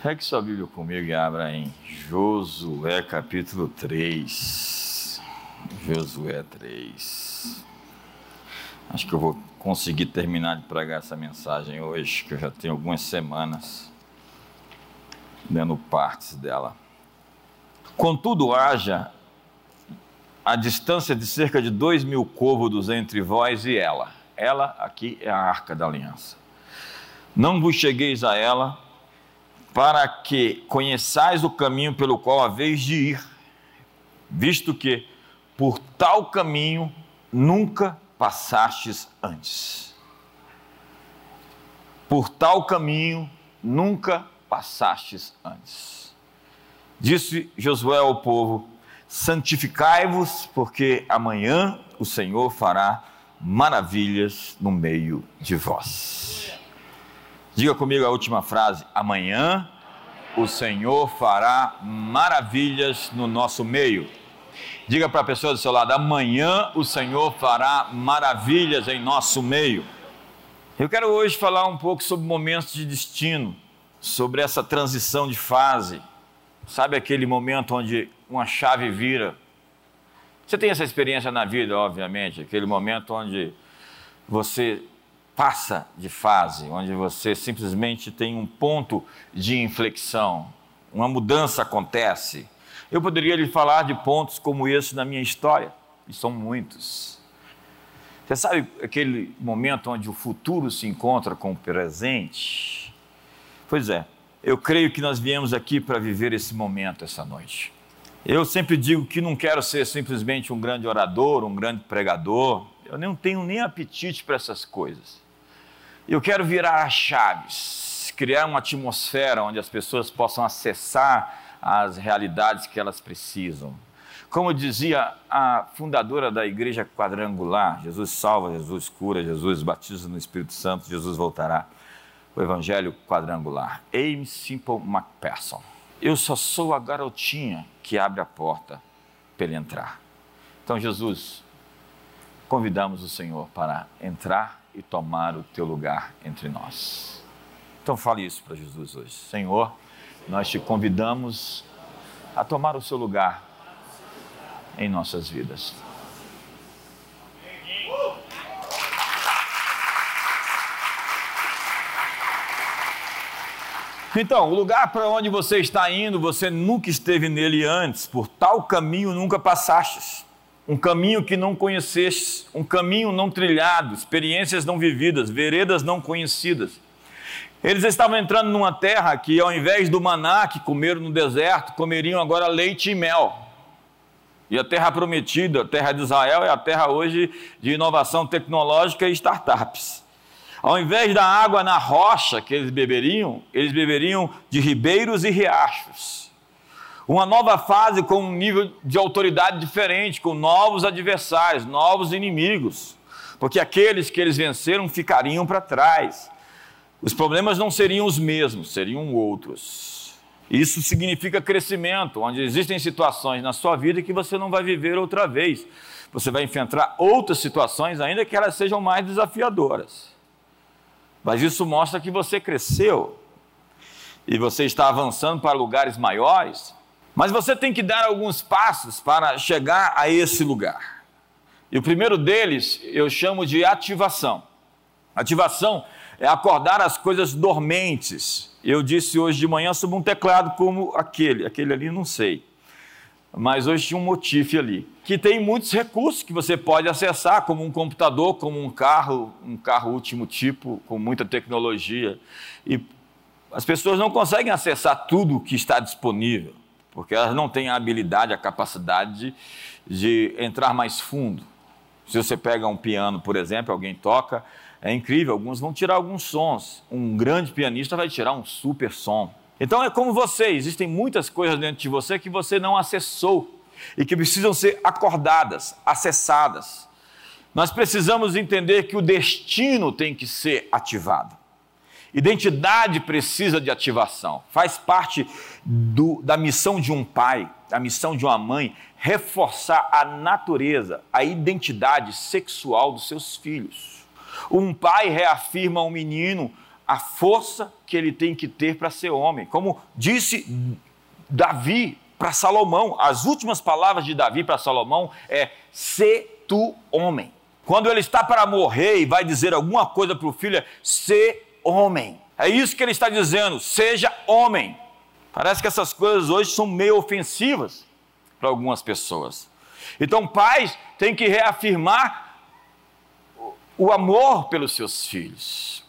Pegue sua Bíblia comigo e abra em Josué capítulo 3. Josué 3. Acho que eu vou conseguir terminar de pregar essa mensagem hoje, que eu já tenho algumas semanas dando partes dela. Contudo, haja a distância de cerca de dois mil côvados entre vós e ela. Ela aqui é a arca da aliança. Não vos chegueis a ela, para que conheçais o caminho pelo qual haveis de ir, visto que por tal caminho nunca passastes antes. Por tal caminho nunca passastes antes. Disse Josué ao povo: Santificai-vos, porque amanhã o Senhor fará maravilhas no meio de vós. Diga comigo a última frase: amanhã o Senhor fará maravilhas no nosso meio. Diga para a pessoa do seu lado: amanhã o Senhor fará maravilhas em nosso meio. Eu quero hoje falar um pouco sobre momentos de destino, sobre essa transição de fase. Sabe aquele momento onde uma chave vira? Você tem essa experiência na vida, obviamente, aquele momento onde você passa de fase, onde você simplesmente tem um ponto de inflexão, uma mudança acontece. Eu poderia lhe falar de pontos como esse na minha história, e são muitos. Você sabe aquele momento onde o futuro se encontra com o presente? Pois é, eu creio que nós viemos aqui para viver esse momento essa noite. Eu sempre digo que não quero ser simplesmente um grande orador, um grande pregador. Eu não tenho nem apetite para essas coisas. Eu quero virar as chaves, criar uma atmosfera onde as pessoas possam acessar as realidades que elas precisam. Como dizia a fundadora da igreja quadrangular, Jesus salva, Jesus cura, Jesus batiza no Espírito Santo, Jesus voltará. O evangelho quadrangular. Aime Simple McPherson. Eu só sou a garotinha que abre a porta para ele entrar. Então, Jesus, convidamos o Senhor para entrar e tomar o teu lugar entre nós. Então fale isso para Jesus hoje. Senhor, nós te convidamos a tomar o seu lugar em nossas vidas. Então, o lugar para onde você está indo, você nunca esteve nele antes, por tal caminho nunca passastes um caminho que não conhecestes, um caminho não trilhado, experiências não vividas, veredas não conhecidas. Eles estavam entrando numa terra que, ao invés do maná que comeram no deserto, comeriam agora leite e mel. E a terra prometida, a terra de Israel, é a terra hoje de inovação tecnológica e startups. Ao invés da água na rocha que eles beberiam, eles beberiam de ribeiros e riachos. Uma nova fase com um nível de autoridade diferente, com novos adversários, novos inimigos, porque aqueles que eles venceram ficariam para trás. Os problemas não seriam os mesmos, seriam outros. Isso significa crescimento, onde existem situações na sua vida que você não vai viver outra vez. Você vai enfrentar outras situações, ainda que elas sejam mais desafiadoras. Mas isso mostra que você cresceu e você está avançando para lugares maiores mas você tem que dar alguns passos para chegar a esse lugar. E o primeiro deles eu chamo de ativação. Ativação é acordar as coisas dormentes. Eu disse hoje de manhã sobre um teclado como aquele, aquele ali não sei. Mas hoje tinha um motif ali, que tem muitos recursos que você pode acessar, como um computador, como um carro, um carro último tipo, com muita tecnologia. E as pessoas não conseguem acessar tudo que está disponível porque elas não têm a habilidade, a capacidade de, entrar mais fundo. Se você pega um piano, por exemplo, alguém toca, é incrível, alguns vão tirar alguns sons. Um grande pianista vai tirar um super som. Então é como você, existem muitas coisas dentro de você que você não acessou e que precisam ser acordadas, acessadas. Nós precisamos entender que o destino tem que ser ativado. Identidade precisa de ativação, faz parte do, da missão de um pai, da missão de uma mãe, reforçar a natureza, a identidade sexual dos seus filhos. Um pai reafirma ao menino a força que ele tem que ter para ser homem. Como disse Davi para Salomão, as últimas palavras de Davi para Salomão é: "Se tu homem". Quando ele está para morrer e vai dizer alguma coisa para o filho, é "se homem". É isso que ele está dizendo, seja homem. Parece que essas coisas hoje são meio ofensivas para algumas pessoas. Então, pais têm que reafirmar o amor pelos seus filhos.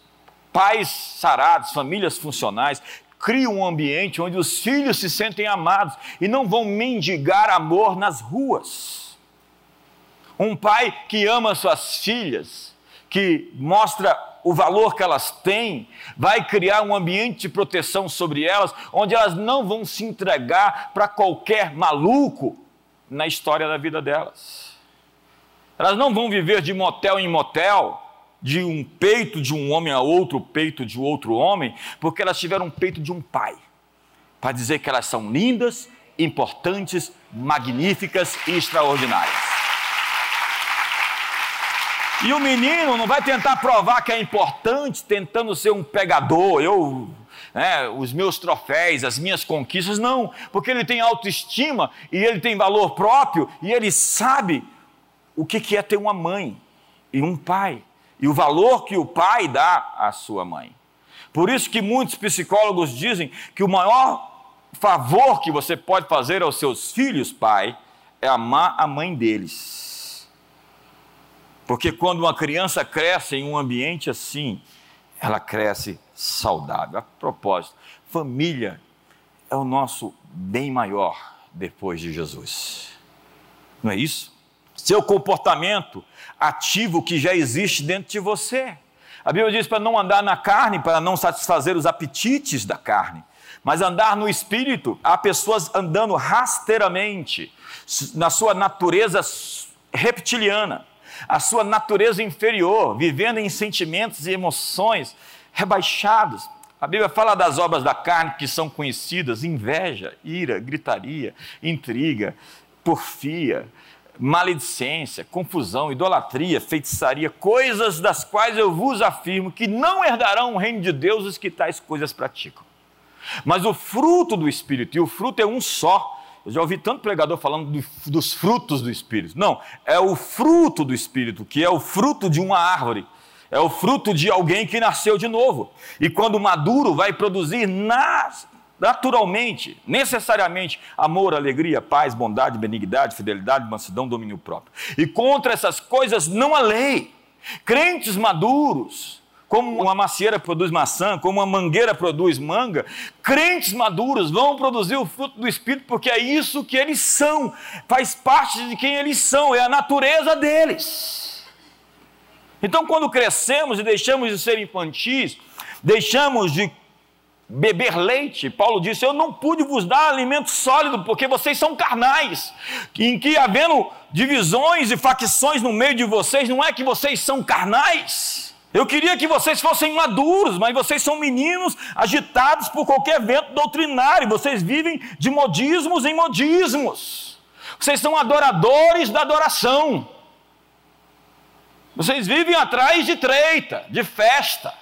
Pais sarados, famílias funcionais, criam um ambiente onde os filhos se sentem amados e não vão mendigar amor nas ruas. Um pai que ama suas filhas, que mostra o valor que elas têm, vai criar um ambiente de proteção sobre elas, onde elas não vão se entregar para qualquer maluco na história da vida delas. Elas não vão viver de motel em motel, de um peito de um homem a outro peito de outro homem, porque elas tiveram um peito de um pai, para dizer que elas são lindas, importantes, magníficas e extraordinárias. E o menino não vai tentar provar que é importante, tentando ser um pegador, eu, né, os meus troféus, as minhas conquistas, não, porque ele tem autoestima e ele tem valor próprio e ele sabe o que é ter uma mãe e um pai e o valor que o pai dá à sua mãe. Por isso que muitos psicólogos dizem que o maior favor que você pode fazer aos seus filhos, pai, é amar a mãe deles porque quando uma criança cresce em um ambiente assim, ela cresce saudável. A propósito, família é o nosso bem maior depois de Jesus. Não é isso? Seu comportamento ativo que já existe dentro de você. A Bíblia diz para não andar na carne, para não satisfazer os apetites da carne, mas andar no espírito. Há pessoas andando rasteiramente, na sua natureza reptiliana a sua natureza inferior, vivendo em sentimentos e emoções rebaixados. A Bíblia fala das obras da carne que são conhecidas: inveja, ira, gritaria, intriga, porfia, maledicência, confusão, idolatria, feitiçaria, coisas das quais eu vos afirmo que não herdarão o reino de Deus os que tais coisas praticam. Mas o fruto do Espírito, e o fruto é um só, eu já ouvi tanto pregador falando do, dos frutos do Espírito. Não, é o fruto do Espírito, que é o fruto de uma árvore. É o fruto de alguém que nasceu de novo. E quando maduro, vai produzir nas, naturalmente, necessariamente, amor, alegria, paz, bondade, benignidade, fidelidade, mansidão, domínio próprio. E contra essas coisas não há lei. Crentes maduros, como uma macieira produz maçã, como uma mangueira produz manga, crentes maduros vão produzir o fruto do Espírito, porque é isso que eles são, faz parte de quem eles são, é a natureza deles. Então, quando crescemos e deixamos de ser infantis, deixamos de beber leite, Paulo disse: Eu não pude vos dar alimento sólido, porque vocês são carnais, em que havendo divisões e facções no meio de vocês, não é que vocês são carnais eu queria que vocês fossem maduros, mas vocês são meninos agitados por qualquer vento doutrinário. Vocês vivem de modismos em modismos. Vocês são adoradores da adoração. Vocês vivem atrás de treita, de festa.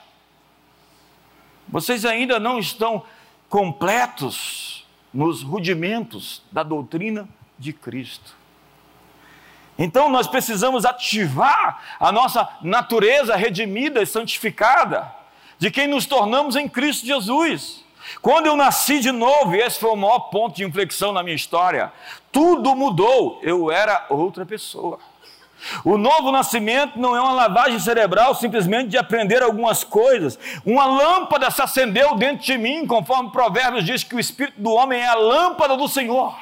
Vocês ainda não estão completos nos rudimentos da doutrina de Cristo. Então nós precisamos ativar a nossa natureza redimida e santificada, de quem nos tornamos em Cristo Jesus. Quando eu nasci de novo, e esse foi o maior ponto de inflexão na minha história, tudo mudou, eu era outra pessoa. O novo nascimento não é uma lavagem cerebral simplesmente de aprender algumas coisas. Uma lâmpada se acendeu dentro de mim, conforme Provérbios diz que o espírito do homem é a lâmpada do Senhor.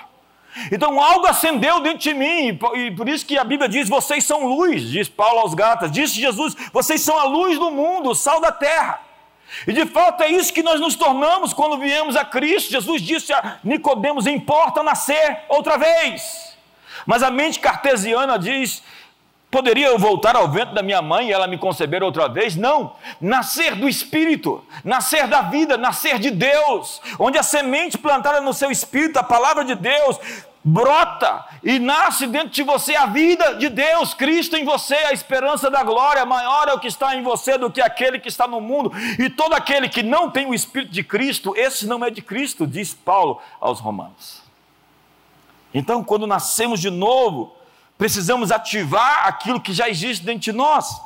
Então algo acendeu dentro de mim, e por isso que a Bíblia diz: vocês são luz, diz Paulo aos Gatas, disse Jesus: vocês são a luz do mundo, o sal da terra. E de fato é isso que nós nos tornamos quando viemos a Cristo. Jesus disse a Nicodemos: importa nascer outra vez. Mas a mente cartesiana diz: Poderia eu voltar ao vento da minha mãe e ela me conceber outra vez? Não. Nascer do Espírito, nascer da vida, nascer de Deus, onde a semente plantada no seu espírito, a palavra de Deus, brota e nasce dentro de você a vida de Deus, Cristo em você, a esperança da glória, maior é o que está em você do que aquele que está no mundo, e todo aquele que não tem o Espírito de Cristo, esse não é de Cristo, diz Paulo aos Romanos. Então, quando nascemos de novo, precisamos ativar aquilo que já existe dentro de nós,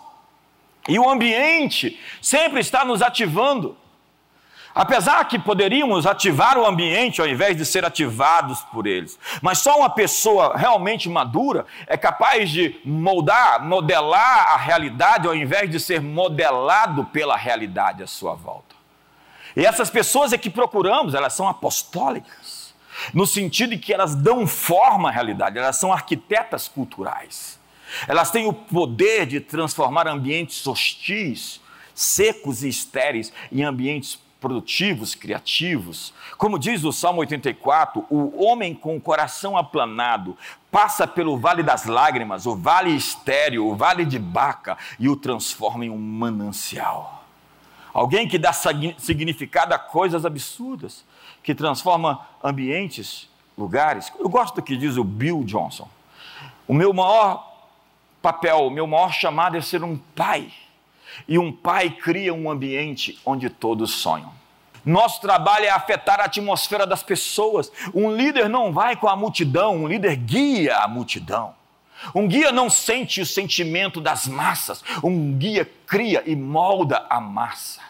e o ambiente sempre está nos ativando. Apesar que poderíamos ativar o ambiente ao invés de ser ativados por eles, mas só uma pessoa realmente madura é capaz de moldar, modelar a realidade ao invés de ser modelado pela realidade à sua volta. E essas pessoas é que procuramos, elas são apostólicas, no sentido de que elas dão forma à realidade, elas são arquitetas culturais. Elas têm o poder de transformar ambientes hostis, secos e estéreis em ambientes produtivos, criativos. Como diz o Salmo 84, o homem com o coração aplanado passa pelo vale das lágrimas, o vale estéreo, o vale de Baca e o transforma em um manancial. Alguém que dá significado a coisas absurdas, que transforma ambientes, lugares. Eu gosto do que diz o Bill Johnson. O meu maior papel, o meu maior chamado é ser um pai e um pai cria um ambiente onde todos sonham. Nosso trabalho é afetar a atmosfera das pessoas. Um líder não vai com a multidão, um líder guia a multidão. Um guia não sente o sentimento das massas, um guia cria e molda a massa.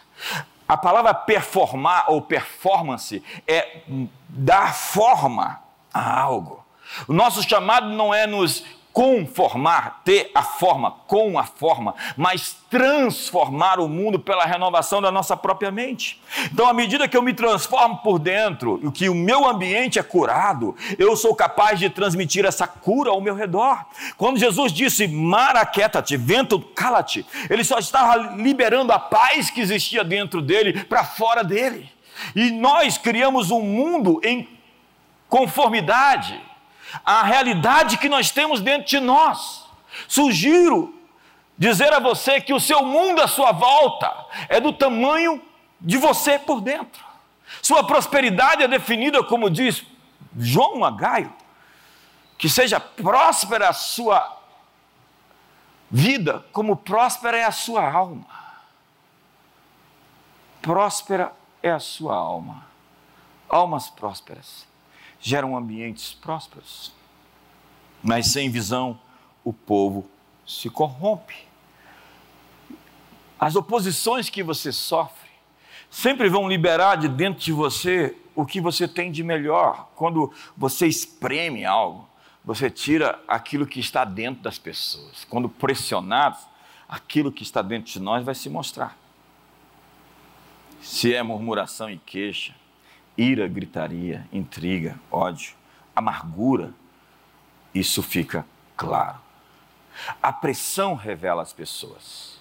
A palavra performar ou performance é dar forma a algo. O nosso chamado não é nos conformar, ter a forma, com a forma, mas transformar o mundo pela renovação da nossa própria mente. Então, à medida que eu me transformo por dentro e que o meu ambiente é curado, eu sou capaz de transmitir essa cura ao meu redor. Quando Jesus disse, Maraqueta-te, vento, cala-te, ele só estava liberando a paz que existia dentro dele para fora dele. E nós criamos um mundo em conformidade a realidade que nós temos dentro de nós. Sugiro dizer a você que o seu mundo à sua volta é do tamanho de você por dentro. Sua prosperidade é definida, como diz João Magaio, que seja próspera a sua vida, como próspera é a sua alma. Próspera é a sua alma. Almas prósperas geram ambientes prósperos. Mas sem visão, o povo se corrompe. As oposições que você sofre sempre vão liberar de dentro de você o que você tem de melhor. Quando você espreme algo, você tira aquilo que está dentro das pessoas. Quando pressionados, aquilo que está dentro de nós vai se mostrar. Se é murmuração e queixa, ira, gritaria, intriga, ódio, amargura, isso fica claro. A pressão revela as pessoas.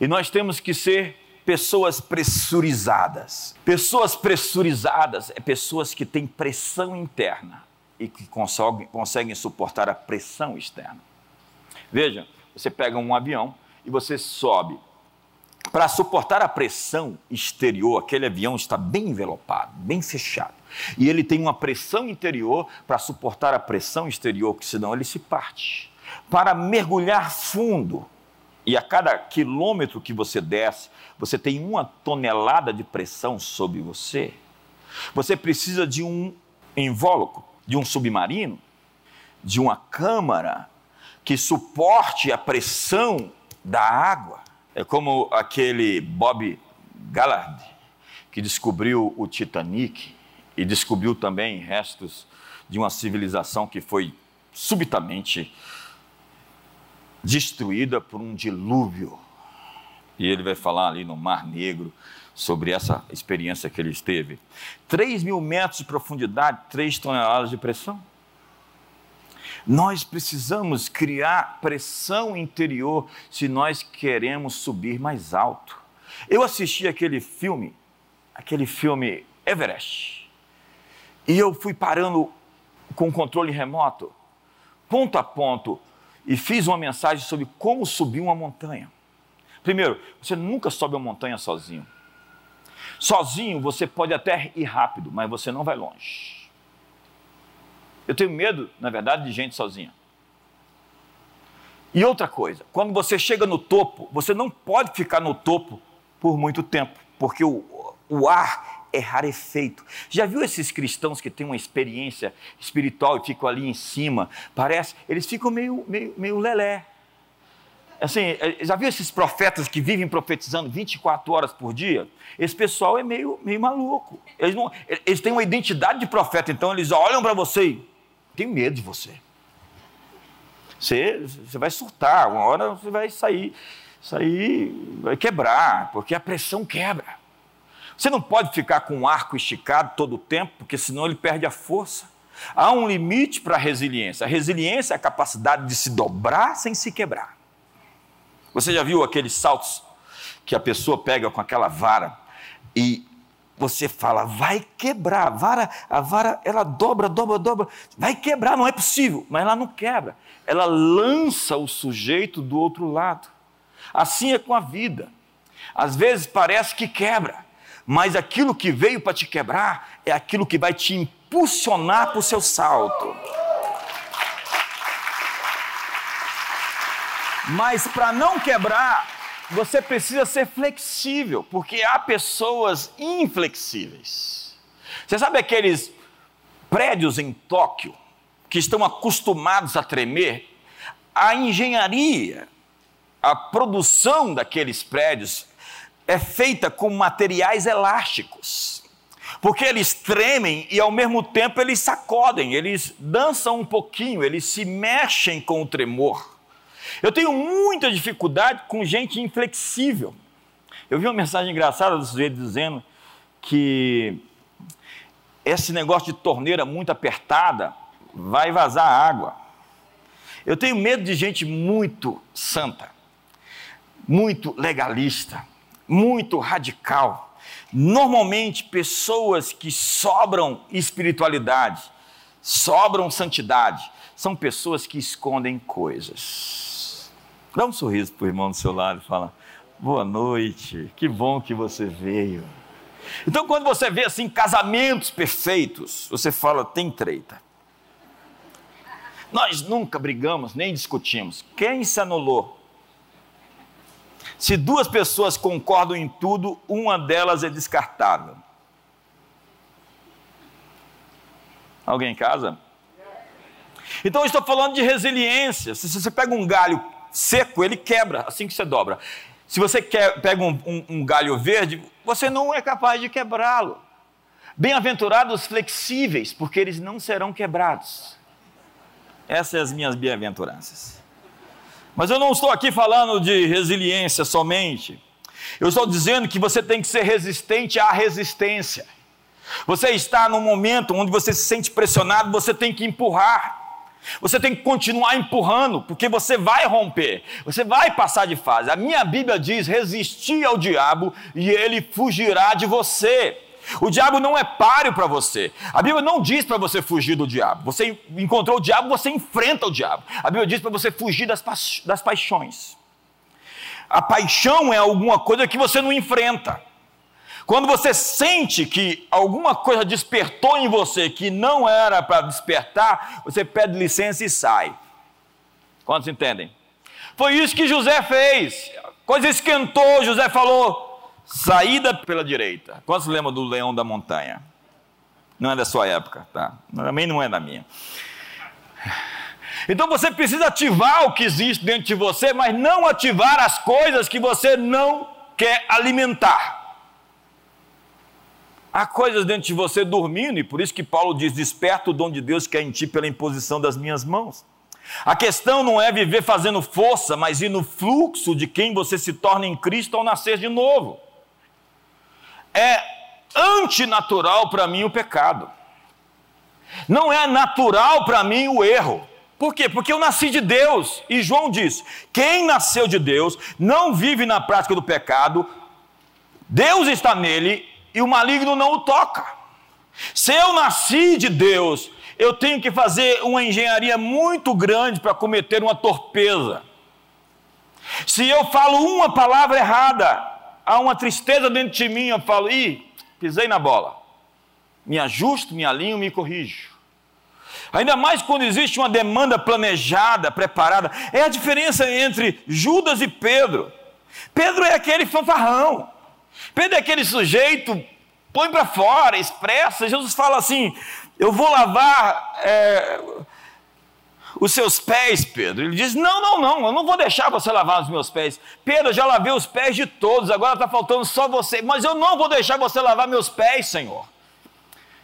E nós temos que ser pessoas pressurizadas. Pessoas pressurizadas é pessoas que têm pressão interna e que conseguem, conseguem suportar a pressão externa. Veja, você pega um avião e você sobe para suportar a pressão exterior, aquele avião está bem envelopado, bem fechado. E ele tem uma pressão interior para suportar a pressão exterior, que senão ele se parte. Para mergulhar fundo, e a cada quilômetro que você desce, você tem uma tonelada de pressão sobre você. Você precisa de um invólucro, de um submarino, de uma câmara que suporte a pressão da água. É como aquele Bob Gallard, que descobriu o Titanic e descobriu também restos de uma civilização que foi subitamente destruída por um dilúvio. E ele vai falar ali no Mar Negro sobre essa experiência que ele teve. 3 mil metros de profundidade, 3 toneladas de pressão. Nós precisamos criar pressão interior se nós queremos subir mais alto. Eu assisti aquele filme, aquele filme Everest, e eu fui parando com controle remoto, ponto a ponto, e fiz uma mensagem sobre como subir uma montanha. Primeiro, você nunca sobe uma montanha sozinho. Sozinho você pode até ir rápido, mas você não vai longe. Eu tenho medo, na verdade, de gente sozinha. E outra coisa, quando você chega no topo, você não pode ficar no topo por muito tempo, porque o, o ar é rarefeito. Já viu esses cristãos que têm uma experiência espiritual e ficam ali em cima? Parece, eles ficam meio, meio, meio lelé. Assim, é, já viu esses profetas que vivem profetizando 24 horas por dia? Esse pessoal é meio, meio maluco. Eles, não, eles têm uma identidade de profeta, então eles olham para você e têm medo de você. Você, você vai surtar, uma hora você vai sair, sair, vai quebrar, porque a pressão quebra. Você não pode ficar com o arco esticado todo o tempo, porque senão ele perde a força. Há um limite para a resiliência. A resiliência é a capacidade de se dobrar sem se quebrar. Você já viu aqueles saltos que a pessoa pega com aquela vara e você fala, vai quebrar. A vara, a vara, ela dobra, dobra, dobra. Vai quebrar, não é possível. Mas ela não quebra. Ela lança o sujeito do outro lado. Assim é com a vida. Às vezes parece que quebra, mas aquilo que veio para te quebrar é aquilo que vai te impulsionar para o seu salto. Mas para não quebrar, você precisa ser flexível, porque há pessoas inflexíveis. Você sabe aqueles prédios em Tóquio que estão acostumados a tremer? A engenharia, a produção daqueles prédios é feita com materiais elásticos. Porque eles tremem e ao mesmo tempo eles sacodem, eles dançam um pouquinho, eles se mexem com o tremor. Eu tenho muita dificuldade com gente inflexível. Eu vi uma mensagem engraçada do sujeito dizendo que esse negócio de torneira muito apertada vai vazar água. Eu tenho medo de gente muito santa, muito legalista, muito radical. Normalmente, pessoas que sobram espiritualidade, sobram santidade, são pessoas que escondem coisas. Dá um sorriso para o irmão do seu lado e fala: Boa noite, que bom que você veio. Então, quando você vê assim casamentos perfeitos, você fala: tem treta. Nós nunca brigamos nem discutimos. Quem se anulou? Se duas pessoas concordam em tudo, uma delas é descartável. Alguém em casa? Então eu estou falando de resiliência. Se você pega um galho seco, ele quebra assim que você dobra. Se você quer, pega um, um, um galho verde, você não é capaz de quebrá-lo. Bem-aventurados flexíveis, porque eles não serão quebrados. Essas são as minhas bem-aventuranças. Mas eu não estou aqui falando de resiliência somente. Eu estou dizendo que você tem que ser resistente à resistência. Você está num momento onde você se sente pressionado, você tem que empurrar. Você tem que continuar empurrando, porque você vai romper, você vai passar de fase. A minha Bíblia diz: resistir ao diabo e ele fugirá de você. O diabo não é páreo para você. A Bíblia não diz para você fugir do diabo. Você encontrou o diabo, você enfrenta o diabo. A Bíblia diz para você fugir das, pa das paixões. A paixão é alguma coisa que você não enfrenta. Quando você sente que alguma coisa despertou em você que não era para despertar, você pede licença e sai. Quantos entendem? Foi isso que José fez. Coisa esquentou, José falou: Saída pela direita. Quantos lembram do leão da montanha? Não é da sua época, tá? Também não é da minha. Então você precisa ativar o que existe dentro de você, mas não ativar as coisas que você não quer alimentar. Há coisas dentro de você dormindo, e por isso que Paulo diz: Desperta o dom de Deus que é em ti pela imposição das minhas mãos. A questão não é viver fazendo força, mas ir no fluxo de quem você se torna em Cristo ao nascer de novo é antinatural para mim o pecado. Não é natural para mim o erro. Por quê? Porque eu nasci de Deus. E João diz: quem nasceu de Deus não vive na prática do pecado, Deus está nele e o maligno não o toca. Se eu nasci de Deus, eu tenho que fazer uma engenharia muito grande para cometer uma torpeza. Se eu falo uma palavra errada, há uma tristeza dentro de mim, eu falo, ih, pisei na bola. Me ajusto, me alinho, me corrijo. Ainda mais quando existe uma demanda planejada, preparada. É a diferença entre Judas e Pedro. Pedro é aquele fanfarrão. Pedro é aquele sujeito, põe para fora, expressa. Jesus fala assim: Eu vou lavar é, os seus pés, Pedro. Ele diz: Não, não, não, eu não vou deixar você lavar os meus pés. Pedro, eu já lavei os pés de todos, agora está faltando só você. Mas eu não vou deixar você lavar meus pés, Senhor.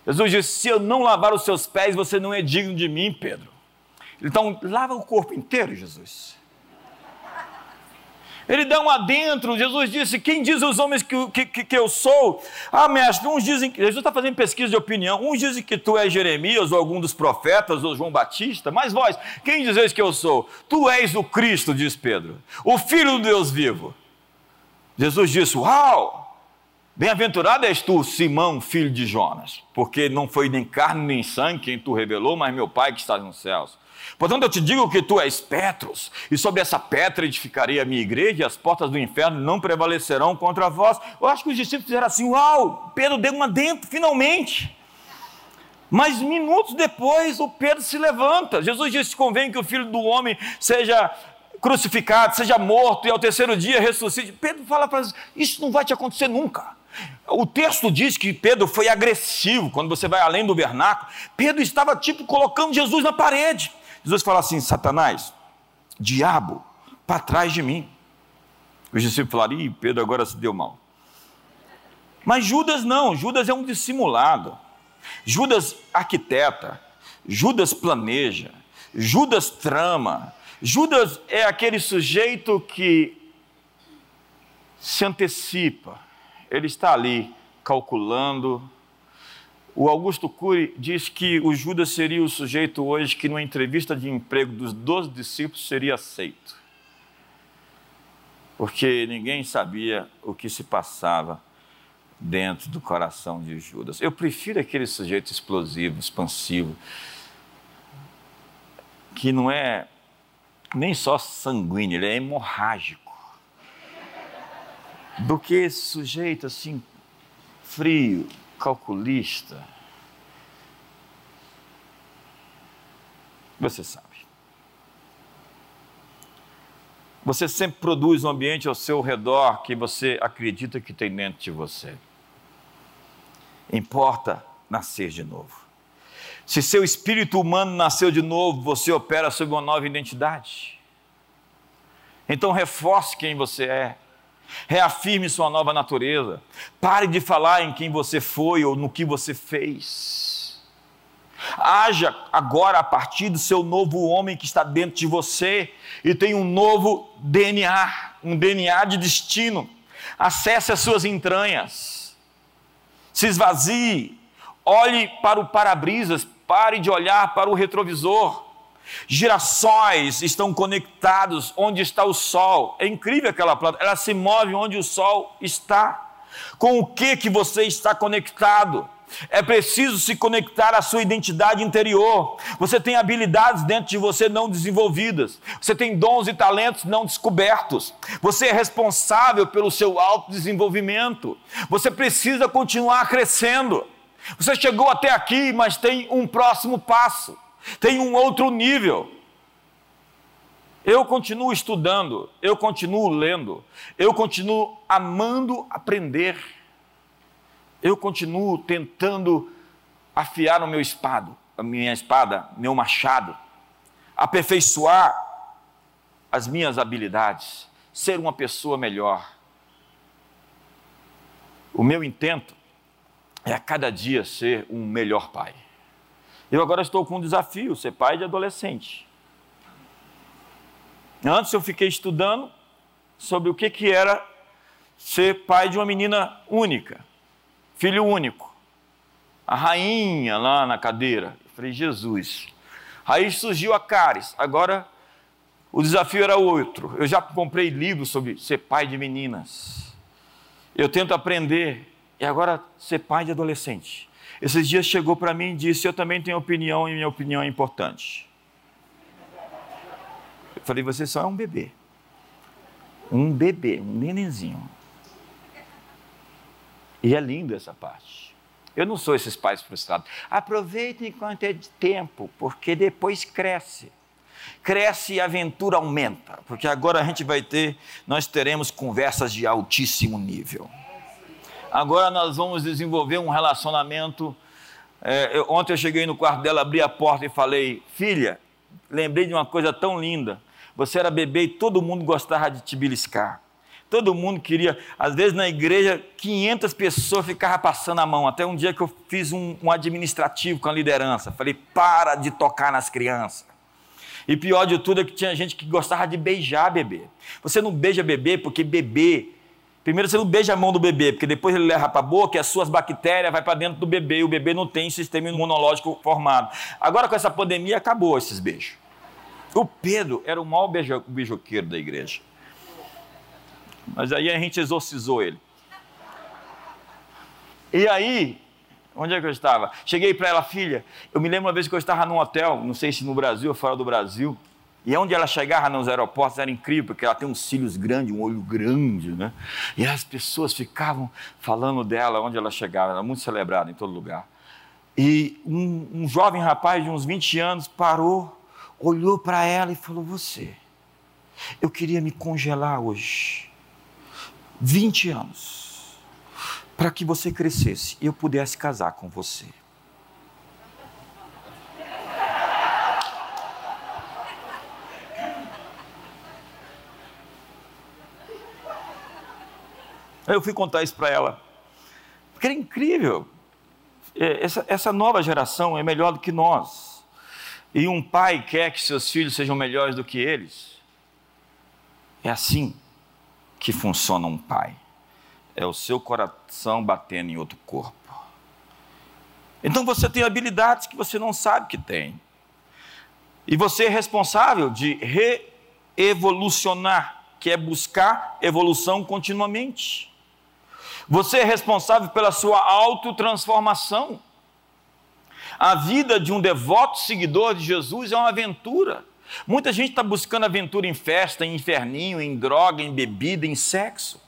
Jesus disse: Se eu não lavar os seus pés, você não é digno de mim, Pedro. Então, lava o corpo inteiro, Jesus. Ele dá um adentro. Jesus disse: Quem diz os homens que, que, que eu sou? Ah, mestre, uns dizem que. Jesus está fazendo pesquisa de opinião. Uns dizem que tu és Jeremias, ou algum dos profetas, ou João Batista. Mas vós, quem dizeis que eu sou? Tu és o Cristo, diz Pedro, o Filho do Deus vivo. Jesus disse: Uau! Bem-aventurado és tu, Simão, filho de Jonas, porque não foi nem carne nem sangue quem tu revelou, mas meu Pai que está nos céus. Portanto, eu te digo que tu és Petros, e sobre essa pedra edificarei a minha igreja, e as portas do inferno não prevalecerão contra vós. Eu acho que os discípulos fizeram assim: Uau, Pedro deu uma dentro, finalmente. Mas minutos depois, o Pedro se levanta. Jesus disse: convém que o filho do homem seja crucificado, seja morto e ao terceiro dia ressuscite. Pedro fala para eles: Isso não vai te acontecer nunca. O texto diz que Pedro foi agressivo, quando você vai além do vernáculo. Pedro estava tipo colocando Jesus na parede. Jesus fala assim: Satanás, diabo, para trás de mim. Os discípulos falaram: Ih, Pedro agora se deu mal. Mas Judas não, Judas é um dissimulado. Judas arquiteta, Judas planeja, Judas trama. Judas é aquele sujeito que se antecipa. Ele está ali calculando, o Augusto Cury diz que o Judas seria o sujeito hoje que, numa entrevista de emprego dos 12 discípulos, seria aceito. Porque ninguém sabia o que se passava dentro do coração de Judas. Eu prefiro aquele sujeito explosivo, expansivo, que não é nem só sanguíneo, ele é hemorrágico. Do que esse sujeito assim, frio, calculista. Você sabe. Você sempre produz um ambiente ao seu redor que você acredita que tem dentro de você. Importa nascer de novo. Se seu espírito humano nasceu de novo, você opera sob uma nova identidade. Então reforce quem você é. Reafirme sua nova natureza. Pare de falar em quem você foi ou no que você fez. Haja agora a partir do seu novo homem que está dentro de você e tem um novo DNA, um DNA de destino. Acesse as suas entranhas. Se esvazie. Olhe para o para-brisas. Pare de olhar para o retrovisor. Girassóis estão conectados onde está o sol. É incrível aquela planta, ela se move onde o sol está. Com o que que você está conectado? É preciso se conectar à sua identidade interior. Você tem habilidades dentro de você não desenvolvidas. Você tem dons e talentos não descobertos. Você é responsável pelo seu autodesenvolvimento. Você precisa continuar crescendo. Você chegou até aqui, mas tem um próximo passo tem um outro nível. Eu continuo estudando, eu continuo lendo, eu continuo amando aprender, eu continuo tentando afiar o meu espado, a minha espada, meu machado, aperfeiçoar as minhas habilidades, ser uma pessoa melhor. O meu intento é a cada dia ser um melhor pai. Eu agora estou com um desafio, ser pai de adolescente. Antes eu fiquei estudando sobre o que, que era ser pai de uma menina única, filho único. A rainha lá na cadeira. Eu falei, Jesus. Aí surgiu a Caris. Agora o desafio era outro. Eu já comprei livros sobre ser pai de meninas. Eu tento aprender. E agora ser pai de adolescente. Esses dias chegou para mim e disse: Eu também tenho opinião e minha opinião é importante. Eu falei: Você só é um bebê. Um bebê, um nenenzinho. E é lindo essa parte. Eu não sou esses pais frustrados. Aproveitem enquanto é de tempo, porque depois cresce. Cresce e a aventura aumenta, porque agora a gente vai ter, nós teremos conversas de altíssimo nível. Agora nós vamos desenvolver um relacionamento. É, eu, ontem eu cheguei no quarto dela, abri a porta e falei: Filha, lembrei de uma coisa tão linda. Você era bebê e todo mundo gostava de te beliscar. Todo mundo queria, às vezes na igreja, 500 pessoas ficavam passando a mão. Até um dia que eu fiz um, um administrativo com a liderança. Falei: para de tocar nas crianças. E pior de tudo é que tinha gente que gostava de beijar bebê. Você não beija bebê porque bebê Primeiro você não beija a mão do bebê, porque depois ele leva para a boca e as suas bactérias vai para dentro do bebê e o bebê não tem sistema imunológico formado. Agora com essa pandemia acabou esses beijos. O Pedro era o maior beijo, beijoqueiro da igreja. Mas aí a gente exorcizou ele. E aí, onde é que eu estava? Cheguei para ela, filha, eu me lembro uma vez que eu estava num hotel, não sei se no Brasil ou fora do Brasil, e onde ela chegava nos aeroportos era incrível, porque ela tem uns cílios grandes, um olho grande, né? E as pessoas ficavam falando dela onde ela chegava, era muito celebrada em todo lugar. E um, um jovem rapaz de uns 20 anos parou, olhou para ela e falou: Você, eu queria me congelar hoje, 20 anos, para que você crescesse e eu pudesse casar com você. Aí eu fui contar isso para ela. Porque era incrível. É, essa, essa nova geração é melhor do que nós. E um pai quer que seus filhos sejam melhores do que eles. É assim que funciona um pai. É o seu coração batendo em outro corpo. Então você tem habilidades que você não sabe que tem. E você é responsável de reevolucionar, que é buscar evolução continuamente. Você é responsável pela sua autotransformação. A vida de um devoto seguidor de Jesus é uma aventura. Muita gente está buscando aventura em festa, em inferninho, em droga, em bebida, em sexo.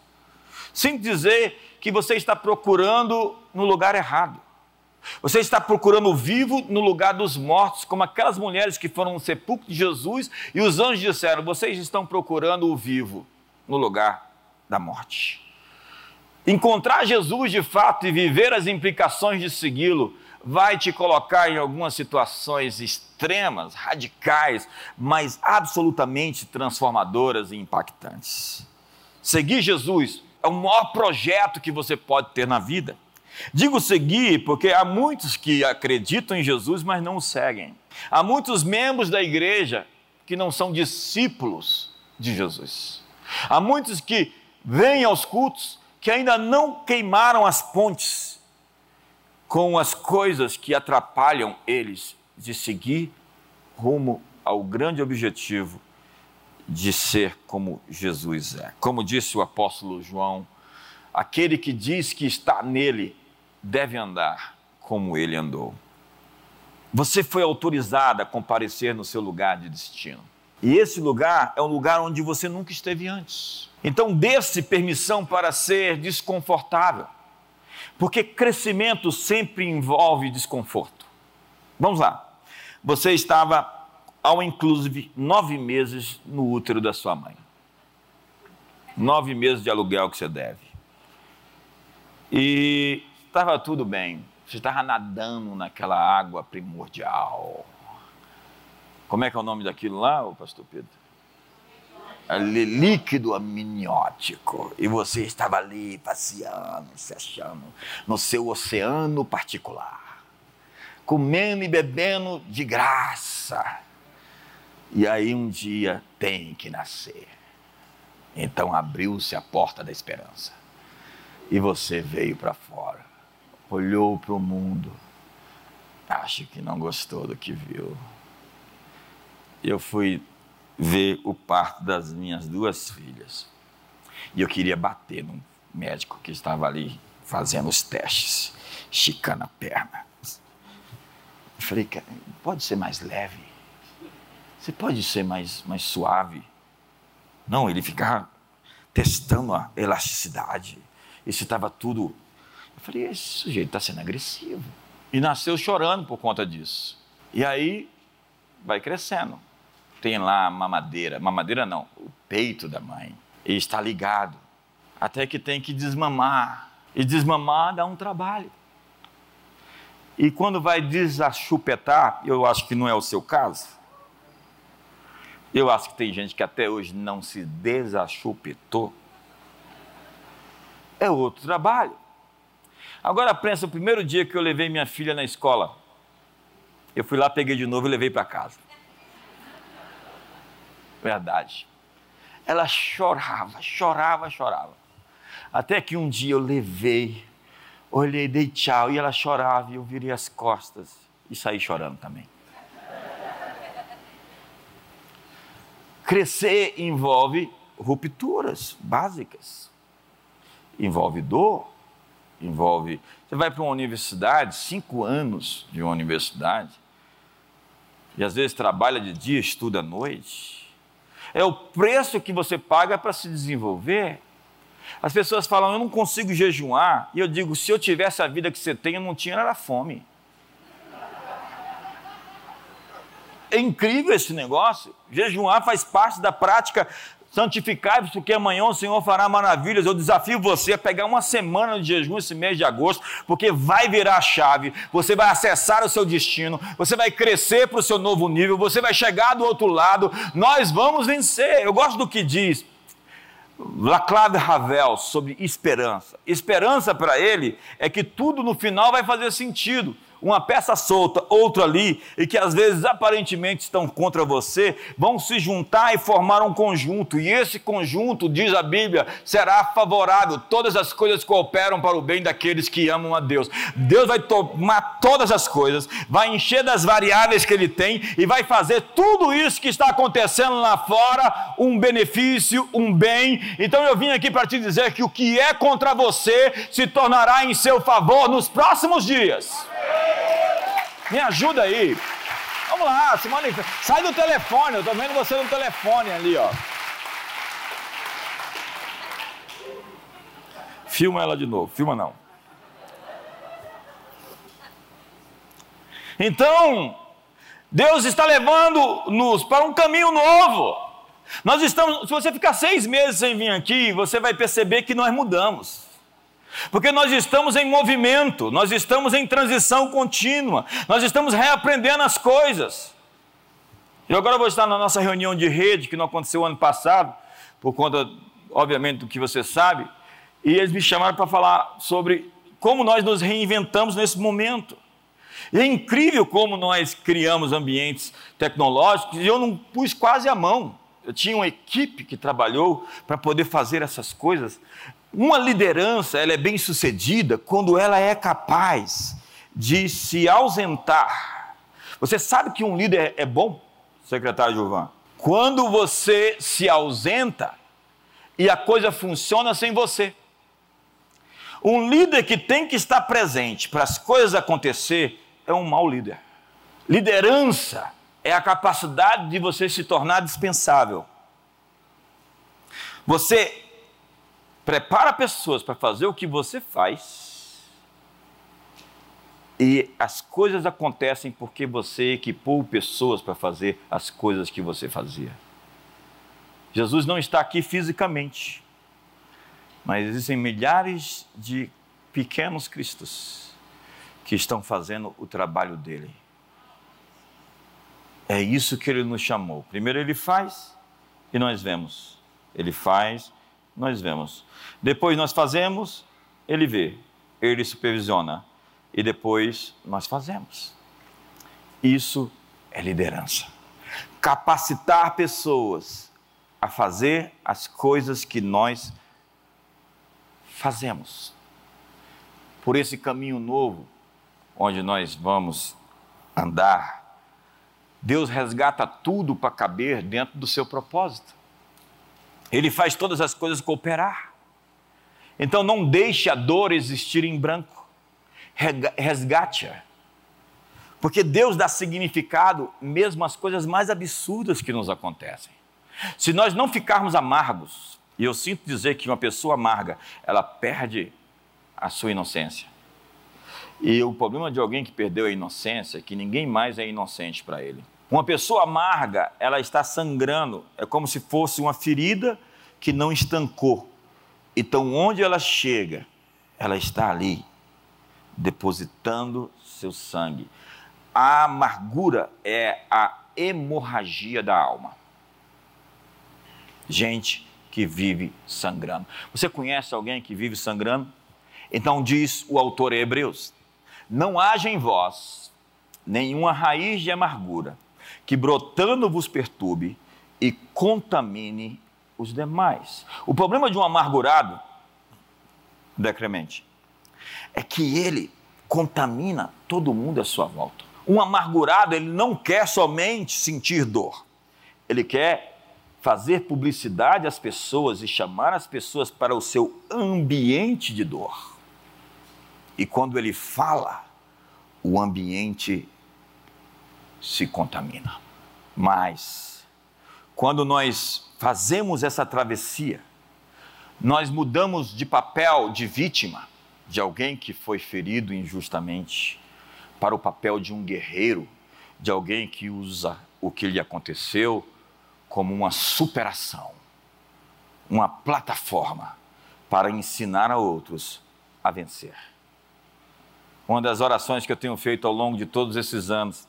Sem dizer que você está procurando no lugar errado. Você está procurando o vivo no lugar dos mortos, como aquelas mulheres que foram no sepulcro de Jesus e os anjos disseram: Vocês estão procurando o vivo no lugar da morte. Encontrar Jesus de fato e viver as implicações de segui-lo vai te colocar em algumas situações extremas, radicais, mas absolutamente transformadoras e impactantes. Seguir Jesus é o maior projeto que você pode ter na vida. Digo seguir porque há muitos que acreditam em Jesus, mas não o seguem. Há muitos membros da igreja que não são discípulos de Jesus. Há muitos que vêm aos cultos, que ainda não queimaram as pontes com as coisas que atrapalham eles de seguir rumo ao grande objetivo de ser como Jesus é. Como disse o apóstolo João, aquele que diz que está nele deve andar como ele andou. Você foi autorizado a comparecer no seu lugar de destino. E esse lugar é um lugar onde você nunca esteve antes. Então, dê-se permissão para ser desconfortável, porque crescimento sempre envolve desconforto. Vamos lá. Você estava, ao inclusive, nove meses no útero da sua mãe. Nove meses de aluguel que você deve. E estava tudo bem. Você estava nadando naquela água primordial como é que é o nome daquilo lá, pastor Pedro? Líquido amniótico. E você estava ali passeando, se achando no seu oceano particular, comendo e bebendo de graça. E aí um dia tem que nascer. Então abriu-se a porta da esperança. E você veio para fora, olhou para o mundo, acho que não gostou do que viu eu fui ver o parto das minhas duas filhas. E eu queria bater num médico que estava ali fazendo os testes, esticando a perna. Eu falei, pode ser mais leve? Você pode ser mais, mais suave? Não, ele ficava testando a elasticidade. Isso estava tudo. Eu Falei, esse sujeito está sendo agressivo. E nasceu chorando por conta disso. E aí vai crescendo. Tem lá a mamadeira, mamadeira não, o peito da mãe. E está ligado. Até que tem que desmamar. E desmamar dá um trabalho. E quando vai desachupetar, eu acho que não é o seu caso. Eu acho que tem gente que até hoje não se desachupetou. É outro trabalho. Agora pensa, o primeiro dia que eu levei minha filha na escola, eu fui lá, peguei de novo e levei para casa. Verdade. Ela chorava, chorava, chorava. Até que um dia eu levei olhei, dei tchau, e ela chorava, e eu virei as costas e saí chorando também. Crescer envolve rupturas básicas, envolve dor, envolve. Você vai para uma universidade, cinco anos de uma universidade, e às vezes trabalha de dia, estuda à noite. É o preço que você paga para se desenvolver. As pessoas falam, eu não consigo jejuar. E eu digo, se eu tivesse a vida que você tem, eu não tinha era fome. É incrível esse negócio. Jejuar faz parte da prática santificai-vos, porque amanhã o Senhor fará maravilhas. Eu desafio você a pegar uma semana de jejum esse mês de agosto, porque vai virar a chave, você vai acessar o seu destino, você vai crescer para o seu novo nível, você vai chegar do outro lado, nós vamos vencer. Eu gosto do que diz Laclave Ravel sobre esperança. Esperança para ele é que tudo no final vai fazer sentido uma peça solta, outra ali, e que às vezes aparentemente estão contra você, vão se juntar e formar um conjunto, e esse conjunto, diz a Bíblia, será favorável. Todas as coisas cooperam para o bem daqueles que amam a Deus. Deus vai tomar todas as coisas, vai encher das variáveis que Ele tem e vai fazer tudo isso que está acontecendo lá fora um benefício, um bem. Então eu vim aqui para te dizer que o que é contra você se tornará em seu favor nos próximos dias. Me ajuda aí. Vamos lá, Simone. Sai do telefone, eu estou vendo você no telefone ali, ó. Filma ela de novo, filma não. Então, Deus está levando-nos para um caminho novo. Nós estamos, se você ficar seis meses sem vir aqui, você vai perceber que nós mudamos. Porque nós estamos em movimento, nós estamos em transição contínua, nós estamos reaprendendo as coisas. E agora eu vou estar na nossa reunião de rede, que não aconteceu ano passado, por conta, obviamente, do que você sabe, e eles me chamaram para falar sobre como nós nos reinventamos nesse momento. E é incrível como nós criamos ambientes tecnológicos, e eu não pus quase a mão. Eu tinha uma equipe que trabalhou para poder fazer essas coisas, uma liderança ela é bem sucedida quando ela é capaz de se ausentar. Você sabe que um líder é bom, secretário Gilvan? Quando você se ausenta e a coisa funciona sem você. Um líder que tem que estar presente para as coisas acontecer é um mau líder. Liderança é a capacidade de você se tornar dispensável. Você prepara pessoas para fazer o que você faz e as coisas acontecem porque você equipou pessoas para fazer as coisas que você fazia. Jesus não está aqui fisicamente, mas existem milhares de pequenos cristos que estão fazendo o trabalho dele. É isso que ele nos chamou. Primeiro ele faz e nós vemos. Ele faz, nós vemos. Depois nós fazemos, ele vê, ele supervisiona e depois nós fazemos. Isso é liderança. Capacitar pessoas a fazer as coisas que nós fazemos. Por esse caminho novo, onde nós vamos andar, Deus resgata tudo para caber dentro do seu propósito. Ele faz todas as coisas cooperar. Então não deixe a dor existir em branco. Resgate-a. Porque Deus dá significado mesmo às coisas mais absurdas que nos acontecem. Se nós não ficarmos amargos, e eu sinto dizer que uma pessoa amarga, ela perde a sua inocência. E o problema de alguém que perdeu a inocência é que ninguém mais é inocente para ele. Uma pessoa amarga, ela está sangrando, é como se fosse uma ferida que não estancou. Então, onde ela chega, ela está ali, depositando seu sangue. A amargura é a hemorragia da alma. Gente que vive sangrando. Você conhece alguém que vive sangrando? Então diz o autor Hebreus: Não haja em vós nenhuma raiz de amargura que brotando vos perturbe e contamine os demais. O problema de um amargurado, decremente, é que ele contamina todo mundo à sua volta. Um amargurado, ele não quer somente sentir dor, ele quer fazer publicidade às pessoas e chamar as pessoas para o seu ambiente de dor. E quando ele fala, o ambiente se contamina. Mas, quando nós fazemos essa travessia, nós mudamos de papel de vítima, de alguém que foi ferido injustamente, para o papel de um guerreiro, de alguém que usa o que lhe aconteceu como uma superação, uma plataforma para ensinar a outros a vencer. Uma das orações que eu tenho feito ao longo de todos esses anos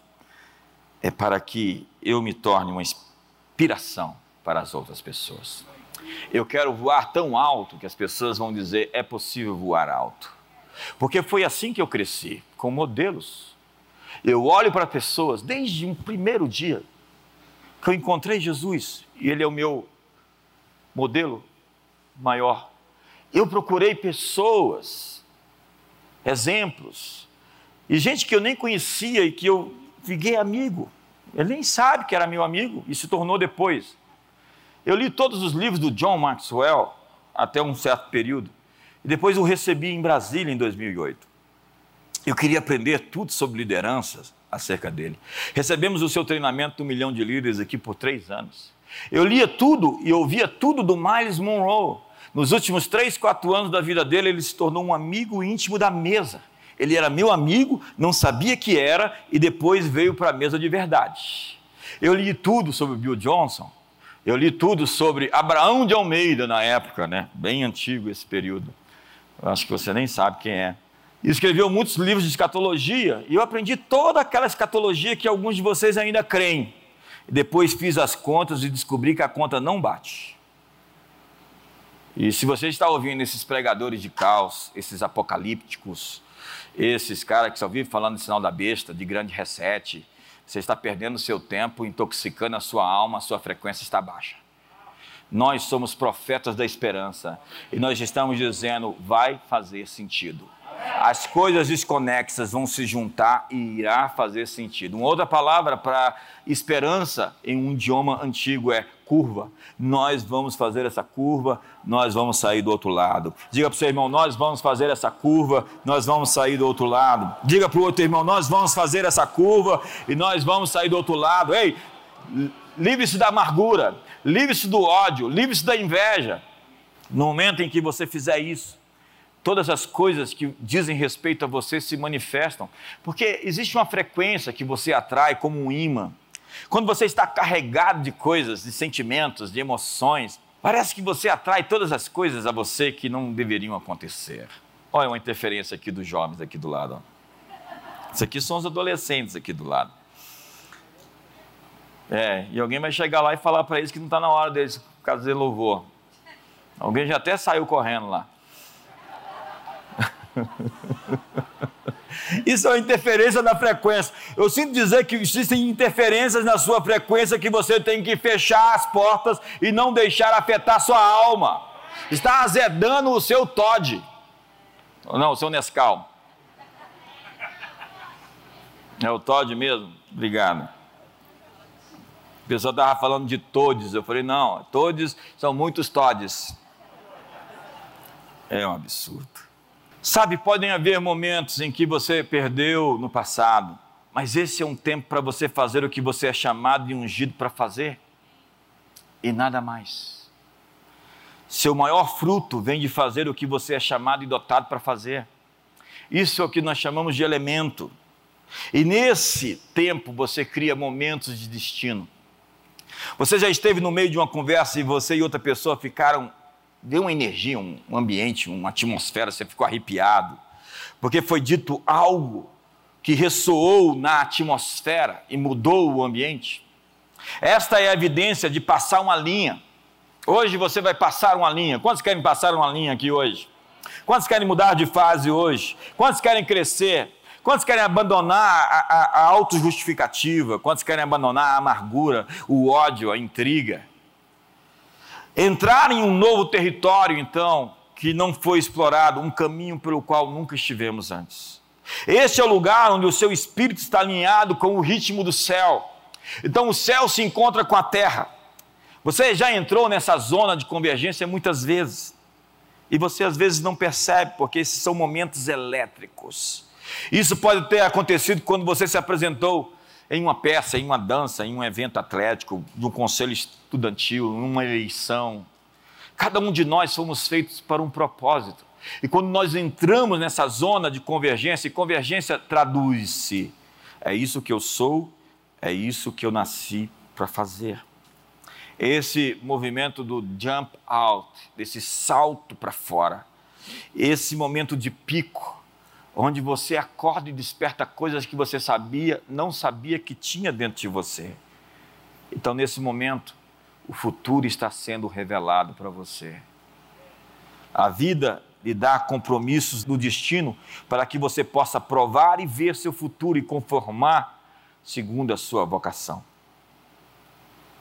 é para que eu me torne uma inspiração para as outras pessoas. Eu quero voar tão alto que as pessoas vão dizer: é possível voar alto. Porque foi assim que eu cresci, com modelos. Eu olho para pessoas desde um primeiro dia que eu encontrei Jesus e ele é o meu modelo maior. Eu procurei pessoas, exemplos, e gente que eu nem conhecia e que eu fiquei amigo. Ele nem sabe que era meu amigo e se tornou depois. Eu li todos os livros do John Maxwell até um certo período. E depois o recebi em Brasília em 2008. Eu queria aprender tudo sobre lideranças acerca dele. Recebemos o seu treinamento do milhão de líderes aqui por três anos. Eu lia tudo e ouvia tudo do Miles Monroe. Nos últimos três, quatro anos da vida dele, ele se tornou um amigo íntimo da mesa. Ele era meu amigo, não sabia que era e depois veio para a mesa de verdade. Eu li tudo sobre Bill Johnson, eu li tudo sobre Abraão de Almeida na época, né? Bem antigo esse período. Eu acho que você nem sabe quem é. E escreveu muitos livros de escatologia e eu aprendi toda aquela escatologia que alguns de vocês ainda creem. Depois fiz as contas e descobri que a conta não bate. E se você está ouvindo esses pregadores de caos, esses apocalípticos, esses caras que só vivem falando de sinal da besta, de grande reset, você está perdendo seu tempo, intoxicando a sua alma, a sua frequência está baixa. Nós somos profetas da esperança e nós estamos dizendo, vai fazer sentido as coisas desconexas vão se juntar e irá fazer sentido. Uma outra palavra para esperança em um idioma antigo é curva. Nós vamos fazer essa curva, nós vamos sair do outro lado. Diga para o seu irmão, nós vamos fazer essa curva, nós vamos sair do outro lado. Diga para o outro irmão, nós vamos fazer essa curva e nós vamos sair do outro lado. Ei, livre-se da amargura, livre-se do ódio, livre-se da inveja. No momento em que você fizer isso, todas as coisas que dizem respeito a você se manifestam, porque existe uma frequência que você atrai como um imã. Quando você está carregado de coisas, de sentimentos, de emoções, parece que você atrai todas as coisas a você que não deveriam acontecer. Olha uma interferência aqui dos jovens aqui do lado. Isso aqui são os adolescentes aqui do lado. É, e alguém vai chegar lá e falar para eles que não está na hora deles fazer louvor. Alguém já até saiu correndo lá. Isso é interferência na frequência. Eu sinto dizer que existem interferências na sua frequência que você tem que fechar as portas e não deixar afetar sua alma. Está azedando o seu Todd. Não, o seu Nescau. É o Todd mesmo? Obrigado. O pessoal estava falando de todes. Eu falei, não, todes são muitos Todds. É um absurdo. Sabe, podem haver momentos em que você perdeu no passado, mas esse é um tempo para você fazer o que você é chamado e ungido para fazer e nada mais. Seu maior fruto vem de fazer o que você é chamado e dotado para fazer. Isso é o que nós chamamos de elemento. E nesse tempo você cria momentos de destino. Você já esteve no meio de uma conversa e você e outra pessoa ficaram, deu uma energia, um ambiente, uma atmosfera, você ficou arrepiado, porque foi dito algo que ressoou na atmosfera e mudou o ambiente. Esta é a evidência de passar uma linha. Hoje você vai passar uma linha. Quantos querem passar uma linha aqui hoje? Quantos querem mudar de fase hoje? Quantos querem crescer? Quantos querem abandonar a, a, a autojustificativa? Quantos querem abandonar a amargura, o ódio, a intriga? Entrar em um novo território, então, que não foi explorado, um caminho pelo qual nunca estivemos antes. Este é o lugar onde o seu espírito está alinhado com o ritmo do céu. Então o céu se encontra com a terra. Você já entrou nessa zona de convergência muitas vezes. E você às vezes não percebe, porque esses são momentos elétricos. Isso pode ter acontecido quando você se apresentou em uma peça, em uma dança, em um evento atlético, num conselho estudantil, numa eleição. Cada um de nós fomos feitos para um propósito. E quando nós entramos nessa zona de convergência, e convergência traduz-se: é isso que eu sou, é isso que eu nasci para fazer. Esse movimento do jump out, desse salto para fora, esse momento de pico, onde você acorda e desperta coisas que você sabia, não sabia que tinha dentro de você. Então, nesse momento, o futuro está sendo revelado para você. A vida lhe dá compromissos no destino para que você possa provar e ver seu futuro e conformar segundo a sua vocação.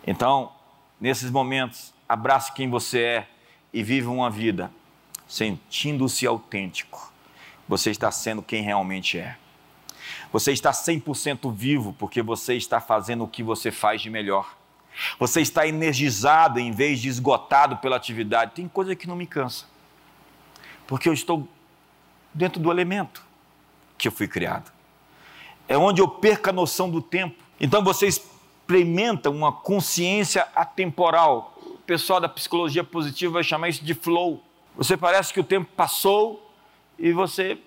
Então, nesses momentos, abrace quem você é e viva uma vida sentindo-se autêntico. Você está sendo quem realmente é. Você está 100% vivo porque você está fazendo o que você faz de melhor. Você está energizado em vez de esgotado pela atividade. Tem coisa que não me cansa porque eu estou dentro do elemento que eu fui criado. É onde eu perco a noção do tempo. Então você experimenta uma consciência atemporal. O pessoal da psicologia positiva vai chamar isso de flow. Você parece que o tempo passou e você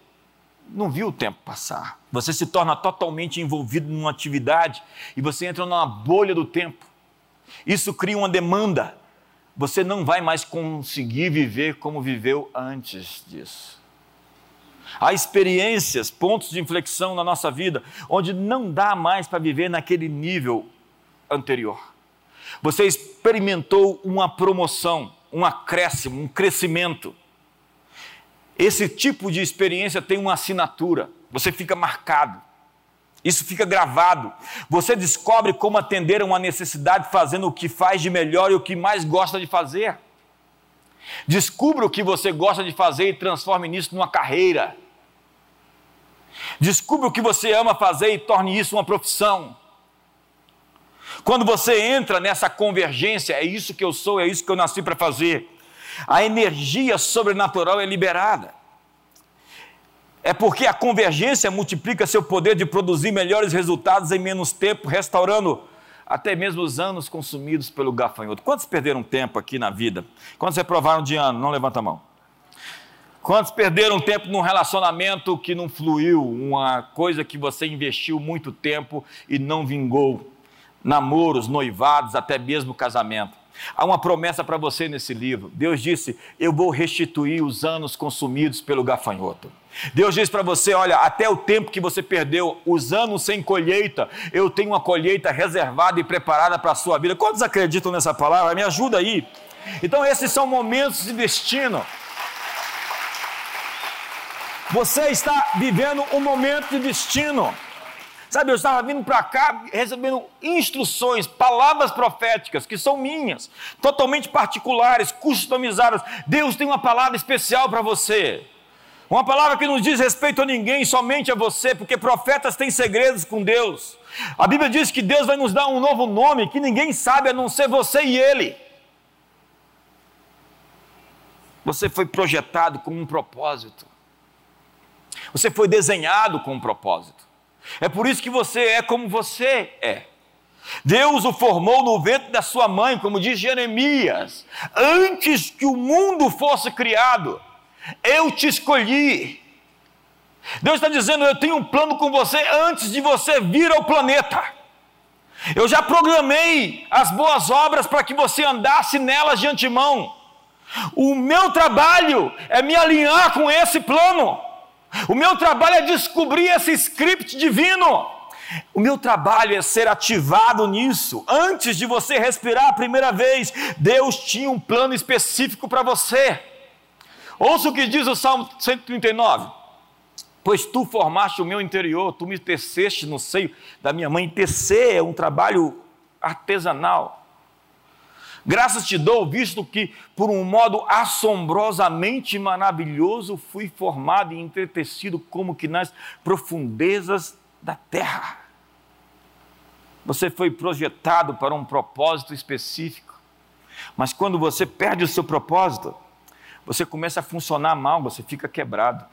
não viu o tempo passar. Você se torna totalmente envolvido numa atividade e você entra numa bolha do tempo. Isso cria uma demanda você não vai mais conseguir viver como viveu antes disso. Há experiências, pontos de inflexão na nossa vida, onde não dá mais para viver naquele nível anterior. Você experimentou uma promoção, um acréscimo, um crescimento. Esse tipo de experiência tem uma assinatura, você fica marcado. Isso fica gravado. Você descobre como atender a uma necessidade fazendo o que faz de melhor e o que mais gosta de fazer. Descubra o que você gosta de fazer e transforme nisso numa carreira. Descubra o que você ama fazer e torne isso uma profissão. Quando você entra nessa convergência, é isso que eu sou, é isso que eu nasci para fazer. A energia sobrenatural é liberada. É porque a convergência multiplica seu poder de produzir melhores resultados em menos tempo, restaurando até mesmo os anos consumidos pelo gafanhoto. Quantos perderam tempo aqui na vida? Quantos reprovaram de ano? Não levanta a mão. Quantos perderam tempo num relacionamento que não fluiu, uma coisa que você investiu muito tempo e não vingou? Namoros, noivados, até mesmo casamento. Há uma promessa para você nesse livro. Deus disse: Eu vou restituir os anos consumidos pelo gafanhoto. Deus diz para você: olha, até o tempo que você perdeu, os anos sem colheita, eu tenho uma colheita reservada e preparada para a sua vida. Quantos acreditam nessa palavra? Me ajuda aí. Então, esses são momentos de destino. Você está vivendo um momento de destino. Sabe, eu estava vindo para cá recebendo instruções, palavras proféticas que são minhas, totalmente particulares, customizadas. Deus tem uma palavra especial para você. Uma palavra que não diz respeito a ninguém, somente a você, porque profetas têm segredos com Deus. A Bíblia diz que Deus vai nos dar um novo nome que ninguém sabe a não ser você e Ele. Você foi projetado com um propósito. Você foi desenhado com um propósito. É por isso que você é como você é. Deus o formou no ventre da sua mãe, como diz Jeremias, antes que o mundo fosse criado. Eu te escolhi. Deus está dizendo: Eu tenho um plano com você antes de você vir ao planeta. Eu já programei as boas obras para que você andasse nelas de antemão. O meu trabalho é me alinhar com esse plano. O meu trabalho é descobrir esse script divino. O meu trabalho é ser ativado nisso. Antes de você respirar a primeira vez, Deus tinha um plano específico para você. Ouça o que diz o Salmo 139. Pois tu formaste o meu interior, tu me teceste no seio da minha mãe. Tecer é um trabalho artesanal. Graças te dou, visto que, por um modo assombrosamente maravilhoso, fui formado e entretecido como que nas profundezas da terra. Você foi projetado para um propósito específico, mas quando você perde o seu propósito, você começa a funcionar mal, você fica quebrado.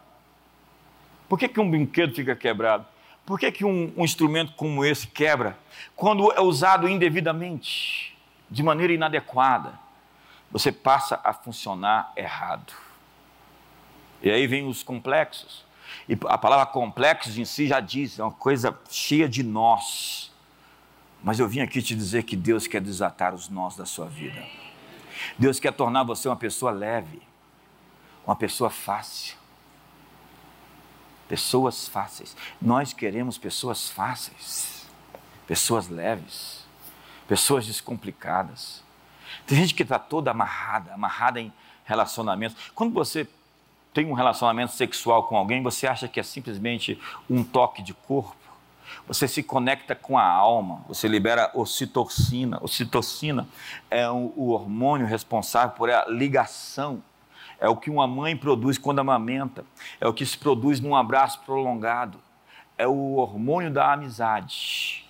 Por que, que um brinquedo fica quebrado? Por que, que um, um instrumento como esse quebra? Quando é usado indevidamente, de maneira inadequada, você passa a funcionar errado. E aí vem os complexos. E a palavra complexo em si já diz, é uma coisa cheia de nós. Mas eu vim aqui te dizer que Deus quer desatar os nós da sua vida. Deus quer tornar você uma pessoa leve, uma pessoa fácil. Pessoas fáceis. Nós queremos pessoas fáceis, pessoas leves, pessoas descomplicadas. Tem gente que está toda amarrada, amarrada em relacionamentos. Quando você tem um relacionamento sexual com alguém, você acha que é simplesmente um toque de corpo? Você se conecta com a alma, você libera ocitocina. Ocitocina é o hormônio responsável por a ligação. É o que uma mãe produz quando amamenta. É o que se produz num abraço prolongado. É o hormônio da amizade.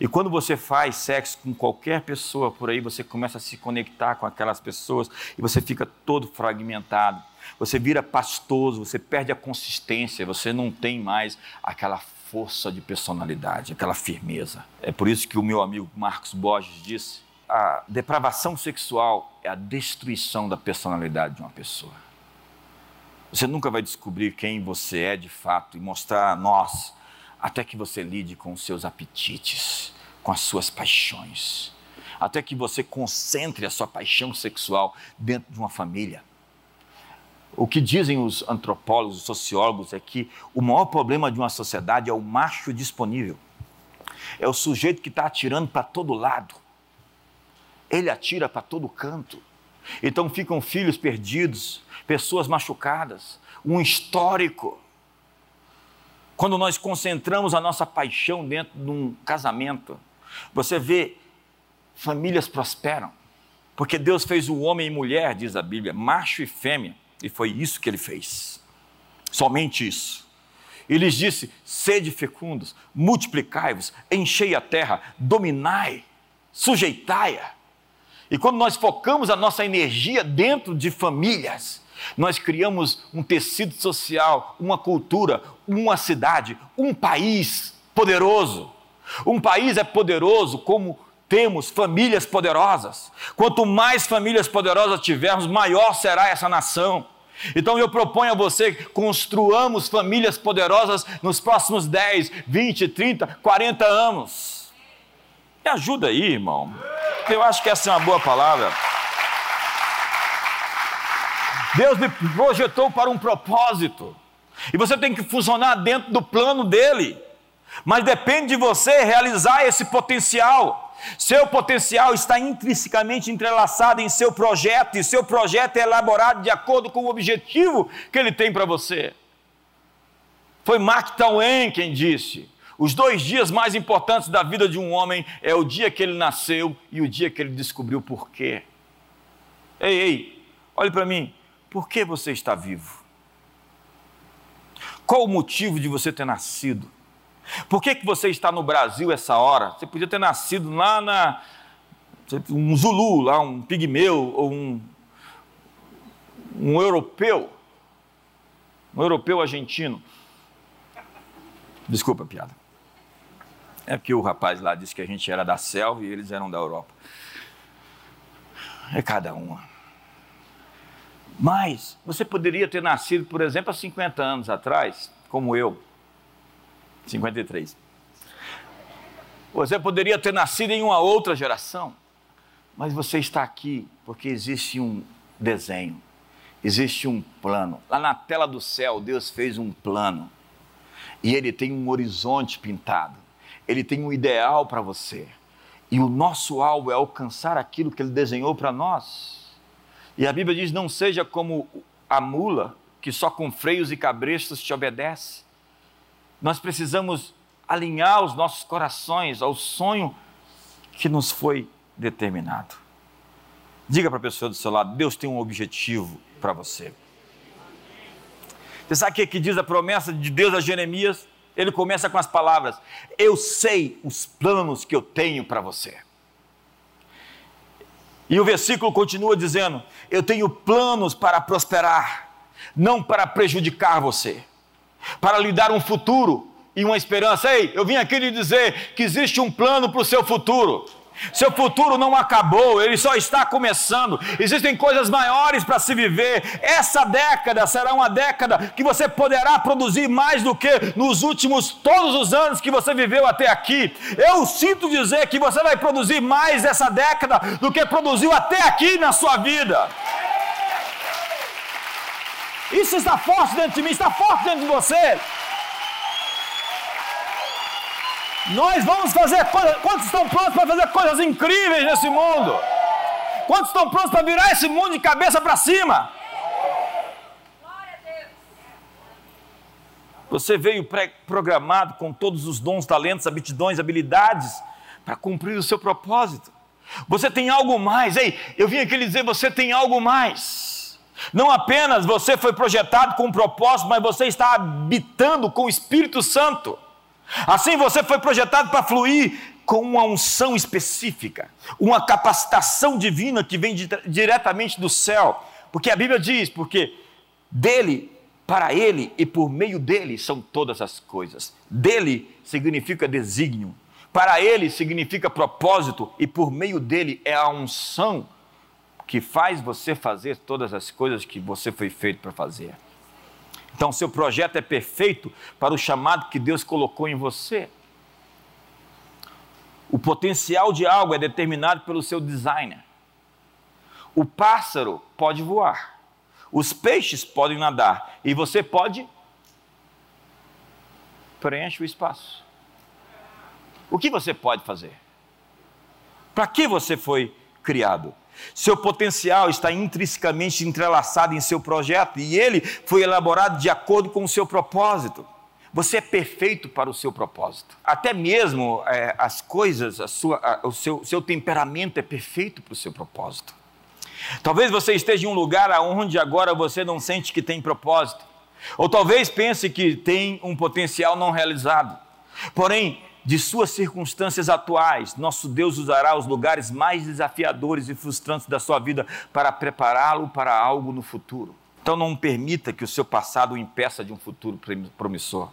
E quando você faz sexo com qualquer pessoa por aí, você começa a se conectar com aquelas pessoas e você fica todo fragmentado você vira pastoso, você perde a consistência, você não tem mais aquela força de personalidade, aquela firmeza. É por isso que o meu amigo Marcos Borges disse: a depravação sexual é a destruição da personalidade de uma pessoa. Você nunca vai descobrir quem você é de fato e mostrar a nós até que você lide com os seus apetites, com as suas paixões, até que você concentre a sua paixão sexual dentro de uma família o que dizem os antropólogos, os sociólogos, é que o maior problema de uma sociedade é o macho disponível. É o sujeito que está atirando para todo lado. Ele atira para todo canto. Então ficam filhos perdidos, pessoas machucadas, um histórico. Quando nós concentramos a nossa paixão dentro de um casamento, você vê famílias prosperam. Porque Deus fez o homem e mulher, diz a Bíblia, macho e fêmea. E foi isso que ele fez. Somente isso. E lhes disse: sede fecundos, multiplicai-vos, enchei a terra, dominai, sujeitai-a. E quando nós focamos a nossa energia dentro de famílias, nós criamos um tecido social, uma cultura, uma cidade, um país poderoso. Um país é poderoso como temos famílias poderosas. Quanto mais famílias poderosas tivermos, maior será essa nação. Então eu proponho a você que construamos famílias poderosas nos próximos 10, 20, 30, 40 anos. Me ajuda aí, irmão. Eu acho que essa é uma boa palavra. Deus me projetou para um propósito. E você tem que funcionar dentro do plano dele. Mas depende de você realizar esse potencial. Seu potencial está intrinsecamente entrelaçado em seu projeto, e seu projeto é elaborado de acordo com o objetivo que ele tem para você. Foi Mark Twain quem disse: os dois dias mais importantes da vida de um homem é o dia que ele nasceu e o dia que ele descobriu por quê. Ei, ei, olhe para mim, por que você está vivo? Qual o motivo de você ter nascido? Por que, que você está no Brasil essa hora? Você podia ter nascido lá na. um Zulu, lá, um pigmeu, ou um, um europeu. Um europeu argentino. Desculpa a piada. É porque o rapaz lá disse que a gente era da selva e eles eram da Europa. É cada uma. Mas você poderia ter nascido, por exemplo, há 50 anos atrás, como eu. 53. Você poderia ter nascido em uma outra geração, mas você está aqui porque existe um desenho, existe um plano. Lá na tela do céu, Deus fez um plano e ele tem um horizonte pintado, ele tem um ideal para você. E o nosso alvo é alcançar aquilo que ele desenhou para nós. E a Bíblia diz: não seja como a mula que só com freios e cabrestos te obedece. Nós precisamos alinhar os nossos corações ao sonho que nos foi determinado. Diga para a pessoa do seu lado: Deus tem um objetivo para você. Você sabe o que, que diz a promessa de Deus a Jeremias? Ele começa com as palavras: Eu sei os planos que eu tenho para você. E o versículo continua dizendo: Eu tenho planos para prosperar, não para prejudicar você, para lhe dar um futuro e uma esperança. Ei, eu vim aqui lhe dizer que existe um plano para o seu futuro. Seu futuro não acabou, ele só está começando. Existem coisas maiores para se viver. Essa década será uma década que você poderá produzir mais do que nos últimos todos os anos que você viveu até aqui. Eu sinto dizer que você vai produzir mais essa década do que produziu até aqui na sua vida. Isso está forte dentro de mim, está forte dentro de você. Nós vamos fazer coisas. Quantos estão prontos para fazer coisas incríveis nesse mundo? Quantos estão prontos para virar esse mundo de cabeça para cima? Você veio programado com todos os dons, talentos, aptidões, habilidades para cumprir o seu propósito. Você tem algo mais. Ei, eu vim aqui lhe dizer: você tem algo mais. Não apenas você foi projetado com um propósito, mas você está habitando com o Espírito Santo. Assim você foi projetado para fluir com uma unção específica, uma capacitação divina que vem de, diretamente do céu. Porque a Bíblia diz, porque dele, para ele e por meio dele são todas as coisas. Dele significa desígnio, para ele significa propósito e por meio dele é a unção que faz você fazer todas as coisas que você foi feito para fazer. Então, seu projeto é perfeito para o chamado que Deus colocou em você. O potencial de algo é determinado pelo seu designer. O pássaro pode voar, os peixes podem nadar e você pode preencher o espaço. O que você pode fazer? Para que você foi criado? Seu potencial está intrinsecamente entrelaçado em seu projeto e ele foi elaborado de acordo com o seu propósito. Você é perfeito para o seu propósito. Até mesmo é, as coisas, a sua, a, o seu, seu temperamento é perfeito para o seu propósito. Talvez você esteja em um lugar onde agora você não sente que tem propósito. Ou talvez pense que tem um potencial não realizado. Porém, de suas circunstâncias atuais, nosso Deus usará os lugares mais desafiadores e frustrantes da sua vida para prepará-lo para algo no futuro. Então não permita que o seu passado o impeça de um futuro promissor.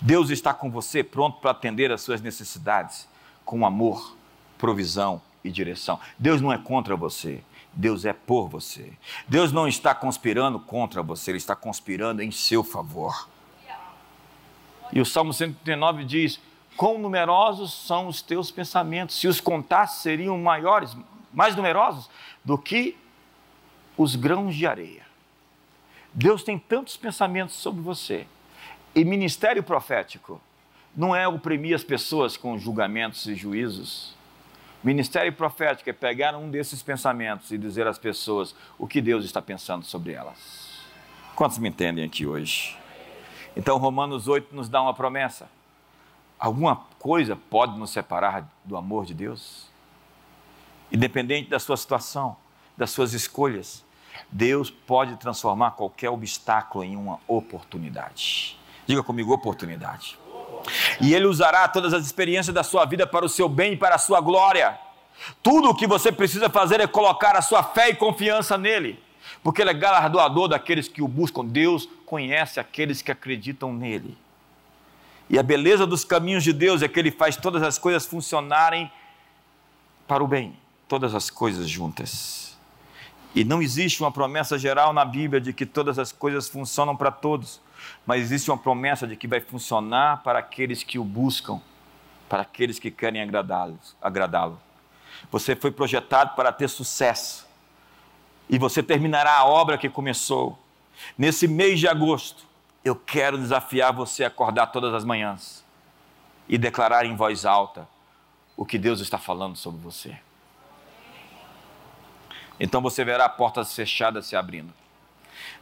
Deus está com você pronto para atender às suas necessidades com amor, provisão e direção. Deus não é contra você, Deus é por você. Deus não está conspirando contra você, Ele está conspirando em seu favor. E o Salmo 139 diz: quão numerosos são os teus pensamentos. Se os contasse, seriam maiores, mais numerosos do que os grãos de areia. Deus tem tantos pensamentos sobre você. E ministério profético não é oprimir as pessoas com julgamentos e juízos. Ministério profético é pegar um desses pensamentos e dizer às pessoas o que Deus está pensando sobre elas. Quantos me entendem aqui hoje? Então, Romanos 8 nos dá uma promessa Alguma coisa pode nos separar do amor de Deus? Independente da sua situação, das suas escolhas, Deus pode transformar qualquer obstáculo em uma oportunidade. Diga comigo, oportunidade. E Ele usará todas as experiências da sua vida para o seu bem e para a sua glória. Tudo o que você precisa fazer é colocar a sua fé e confiança nele, porque Ele é galardoador daqueles que o buscam. Deus conhece aqueles que acreditam nele. E a beleza dos caminhos de Deus é que Ele faz todas as coisas funcionarem para o bem, todas as coisas juntas. E não existe uma promessa geral na Bíblia de que todas as coisas funcionam para todos, mas existe uma promessa de que vai funcionar para aqueles que o buscam, para aqueles que querem agradá-lo. Você foi projetado para ter sucesso e você terminará a obra que começou. Nesse mês de agosto, eu quero desafiar você a acordar todas as manhãs e declarar em voz alta o que Deus está falando sobre você. Então você verá portas fechadas se abrindo.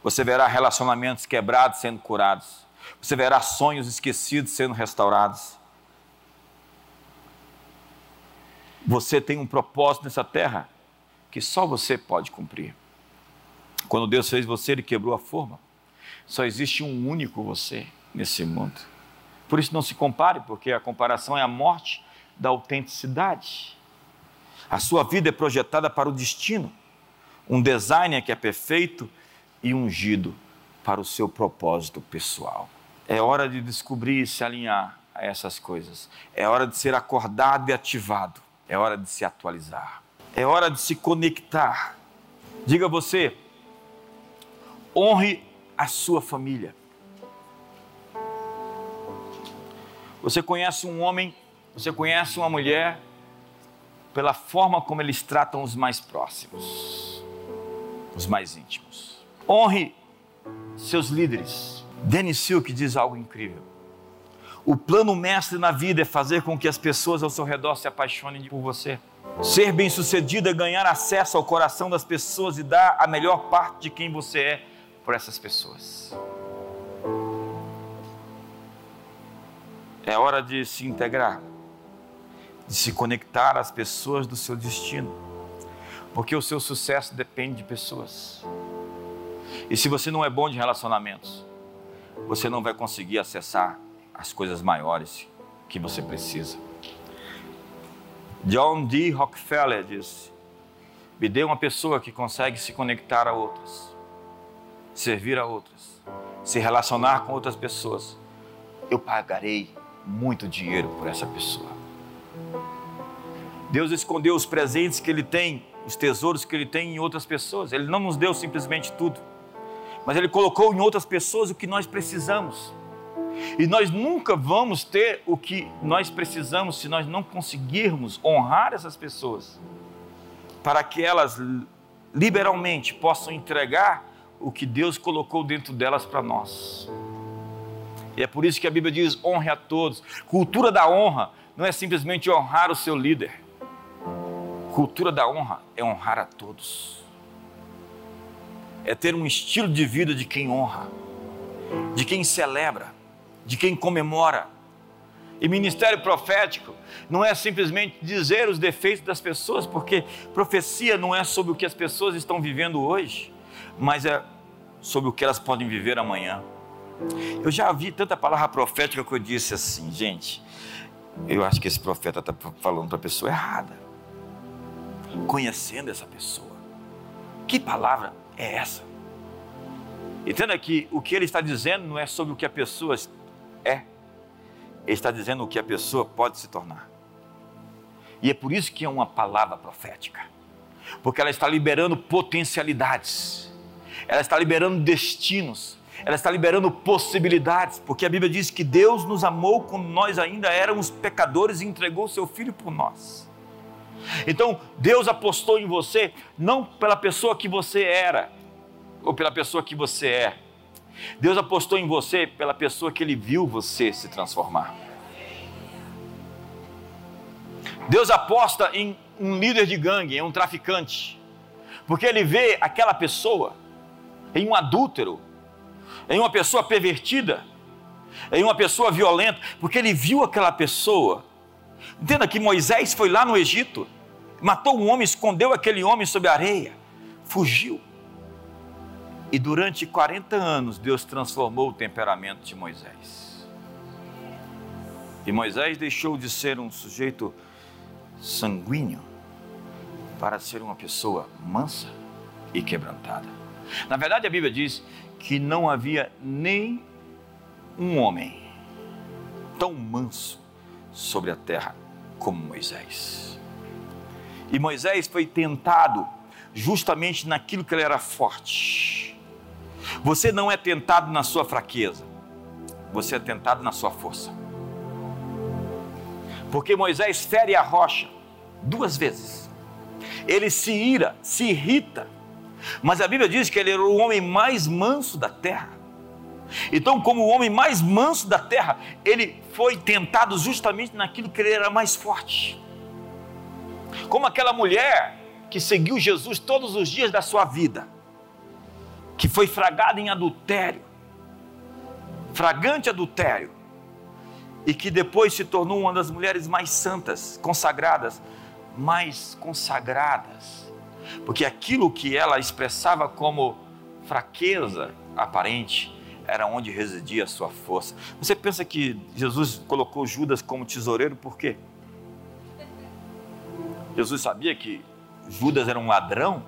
Você verá relacionamentos quebrados sendo curados. Você verá sonhos esquecidos sendo restaurados. Você tem um propósito nessa terra que só você pode cumprir. Quando Deus fez você, Ele quebrou a forma. Só existe um único você nesse mundo. Por isso não se compare, porque a comparação é a morte da autenticidade. A sua vida é projetada para o destino. Um designer que é perfeito e ungido para o seu propósito pessoal. É hora de descobrir e se alinhar a essas coisas. É hora de ser acordado e ativado. É hora de se atualizar. É hora de se conectar. Diga você, honre a sua família. Você conhece um homem, você conhece uma mulher pela forma como eles tratam os mais próximos, os mais íntimos. Honre seus líderes. Dennis Silk diz algo incrível. O plano mestre na vida é fazer com que as pessoas ao seu redor se apaixonem por você. Ser bem-sucedido é ganhar acesso ao coração das pessoas e dar a melhor parte de quem você é por essas pessoas. É hora de se integrar, de se conectar às pessoas do seu destino, porque o seu sucesso depende de pessoas. E se você não é bom de relacionamentos, você não vai conseguir acessar as coisas maiores que você precisa. John D. Rockefeller disse: Me dê uma pessoa que consegue se conectar a outras, servir a outras, se relacionar com outras pessoas. Eu pagarei muito dinheiro por essa pessoa. Deus escondeu os presentes que Ele tem, os tesouros que Ele tem em outras pessoas. Ele não nos deu simplesmente tudo mas Ele colocou em outras pessoas o que nós precisamos. E nós nunca vamos ter o que nós precisamos se nós não conseguirmos honrar essas pessoas, para que elas liberalmente possam entregar o que Deus colocou dentro delas para nós. E é por isso que a Bíblia diz: honre a todos. Cultura da honra não é simplesmente honrar o seu líder. Cultura da honra é honrar a todos é ter um estilo de vida de quem honra, de quem celebra, de quem comemora. E ministério profético não é simplesmente dizer os defeitos das pessoas, porque profecia não é sobre o que as pessoas estão vivendo hoje, mas é sobre o que elas podem viver amanhã. Eu já vi tanta palavra profética que eu disse assim, gente, eu acho que esse profeta está falando para a pessoa errada, conhecendo essa pessoa. Que palavra é essa? Entenda que o que ele está dizendo não é sobre o que a pessoa é, ele está dizendo o que a pessoa pode se tornar. E é por isso que é uma palavra profética, porque ela está liberando potencialidades, ela está liberando destinos, ela está liberando possibilidades, porque a Bíblia diz que Deus nos amou quando nós ainda éramos pecadores e entregou seu Filho por nós. Então, Deus apostou em você não pela pessoa que você era ou pela pessoa que você é. Deus apostou em você pela pessoa que Ele viu você se transformar. Deus aposta em um líder de gangue, em um traficante, porque Ele vê aquela pessoa em um adúltero, em uma pessoa pervertida, em uma pessoa violenta, porque Ele viu aquela pessoa. Entenda que Moisés foi lá no Egito matou um homem, escondeu aquele homem sob a areia, fugiu. E durante 40 anos Deus transformou o temperamento de Moisés. E Moisés deixou de ser um sujeito sanguíneo para ser uma pessoa mansa e quebrantada. Na verdade, a Bíblia diz que não havia nem um homem tão manso sobre a terra como Moisés. E Moisés foi tentado justamente naquilo que ele era forte. Você não é tentado na sua fraqueza. você é tentado na sua força. Porque Moisés fere a rocha duas vezes. Ele se ira, se irrita. Mas a Bíblia diz que ele era o homem mais manso da terra. Então, como o homem mais manso da terra, ele foi tentado justamente naquilo que ele era mais forte. Como aquela mulher que seguiu Jesus todos os dias da sua vida, que foi fragada em adultério, fragante adultério, e que depois se tornou uma das mulheres mais santas, consagradas, mais consagradas, porque aquilo que ela expressava como fraqueza aparente era onde residia a sua força. Você pensa que Jesus colocou Judas como tesoureiro por quê? Jesus sabia que Judas era um ladrão?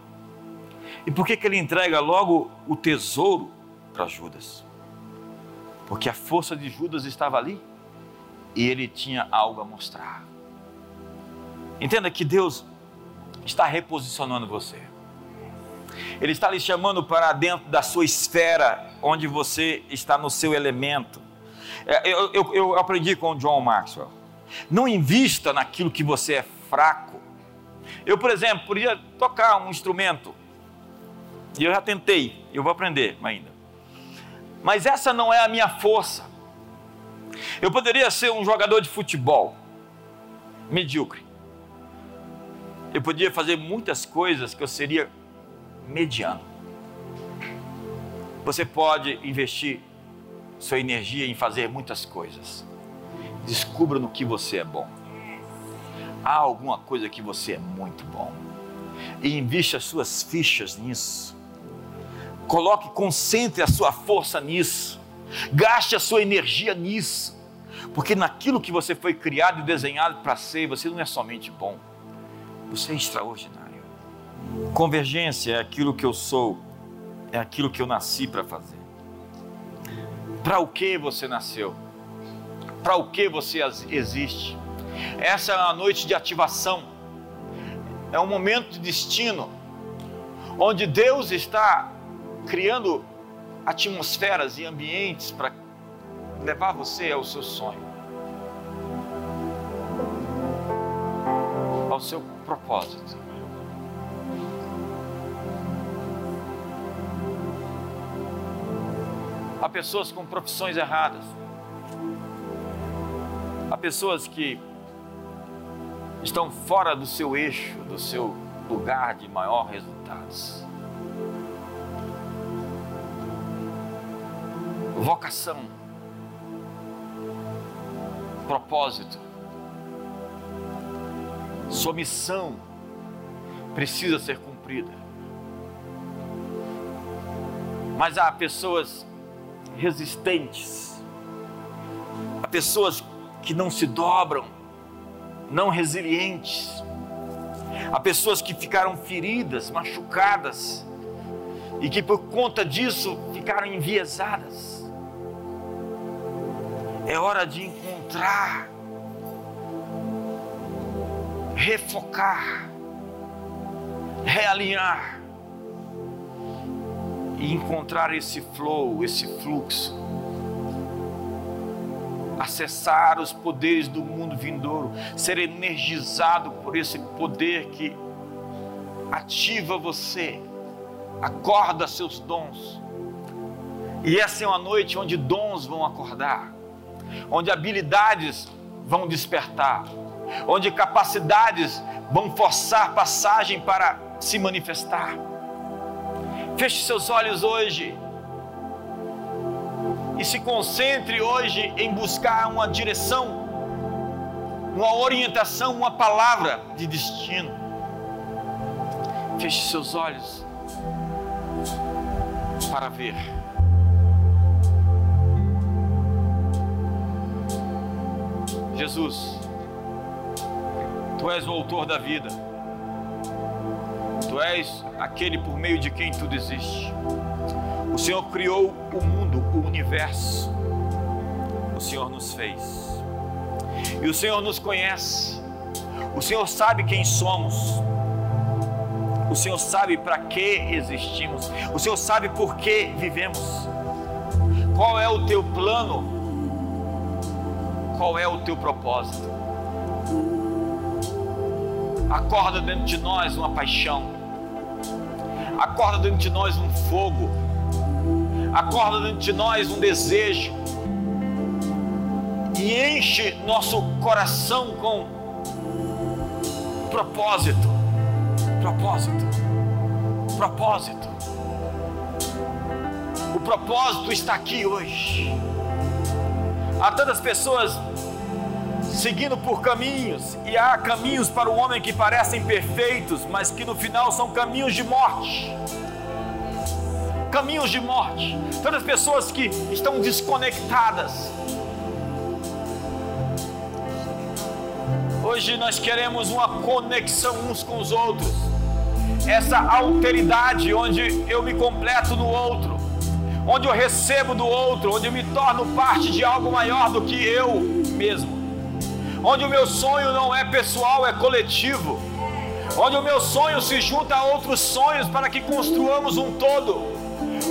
E por que, que ele entrega logo o tesouro para Judas? Porque a força de Judas estava ali e ele tinha algo a mostrar. Entenda que Deus está reposicionando você. Ele está lhe chamando para dentro da sua esfera, onde você está no seu elemento. É, eu, eu, eu aprendi com o John Maxwell. Não invista naquilo que você é fraco. Eu, por exemplo, podia tocar um instrumento. E eu já tentei, eu vou aprender ainda. Mas essa não é a minha força. Eu poderia ser um jogador de futebol medíocre. Eu poderia fazer muitas coisas que eu seria mediano. Você pode investir sua energia em fazer muitas coisas. Descubra no que você é bom. Há alguma coisa que você é muito bom. E invista as suas fichas nisso. Coloque, concentre a sua força nisso. Gaste a sua energia nisso. Porque naquilo que você foi criado e desenhado para ser, você não é somente bom, você é extraordinário. Convergência é aquilo que eu sou, é aquilo que eu nasci para fazer. Para o que você nasceu? Para o que você existe? Essa é uma noite de ativação, é um momento de destino, onde Deus está criando atmosferas e ambientes para levar você ao seu sonho, ao seu propósito. Há pessoas com profissões erradas. Há pessoas que estão fora do seu eixo, do seu lugar de maior resultados. Vocação, propósito, sua missão precisa ser cumprida. Mas há pessoas resistentes, há pessoas que não se dobram, não resilientes, há pessoas que ficaram feridas, machucadas e que por conta disso ficaram enviesadas. É hora de encontrar, refocar, realinhar e encontrar esse flow, esse fluxo. Acessar os poderes do mundo vindouro, ser energizado por esse poder que ativa você, acorda seus dons. E essa é uma noite onde dons vão acordar, onde habilidades vão despertar, onde capacidades vão forçar passagem para se manifestar. Feche seus olhos hoje. E se concentre hoje em buscar uma direção, uma orientação, uma palavra de destino. Feche seus olhos para ver. Jesus, Tu és o autor da vida. Tu és aquele por meio de quem tudo existe. O Senhor criou o mundo, o universo. O Senhor nos fez. E o Senhor nos conhece. O Senhor sabe quem somos. O Senhor sabe para que existimos. O Senhor sabe por que vivemos. Qual é o teu plano qual é o teu propósito. Acorda dentro de nós uma paixão, acorda dentro de nós um fogo, acorda dentro de nós um desejo, e enche nosso coração com propósito, propósito, propósito. O propósito está aqui hoje. Há tantas pessoas seguindo por caminhos, e há caminhos para o homem que parecem perfeitos, mas que no final são caminhos de morte. Caminhos de morte. Tantas pessoas que estão desconectadas. Hoje nós queremos uma conexão uns com os outros. Essa alteridade onde eu me completo no outro, onde eu recebo do outro, onde eu me torno parte de algo maior do que eu mesmo onde o meu sonho não é pessoal, é coletivo, onde o meu sonho se junta a outros sonhos para que construamos um todo,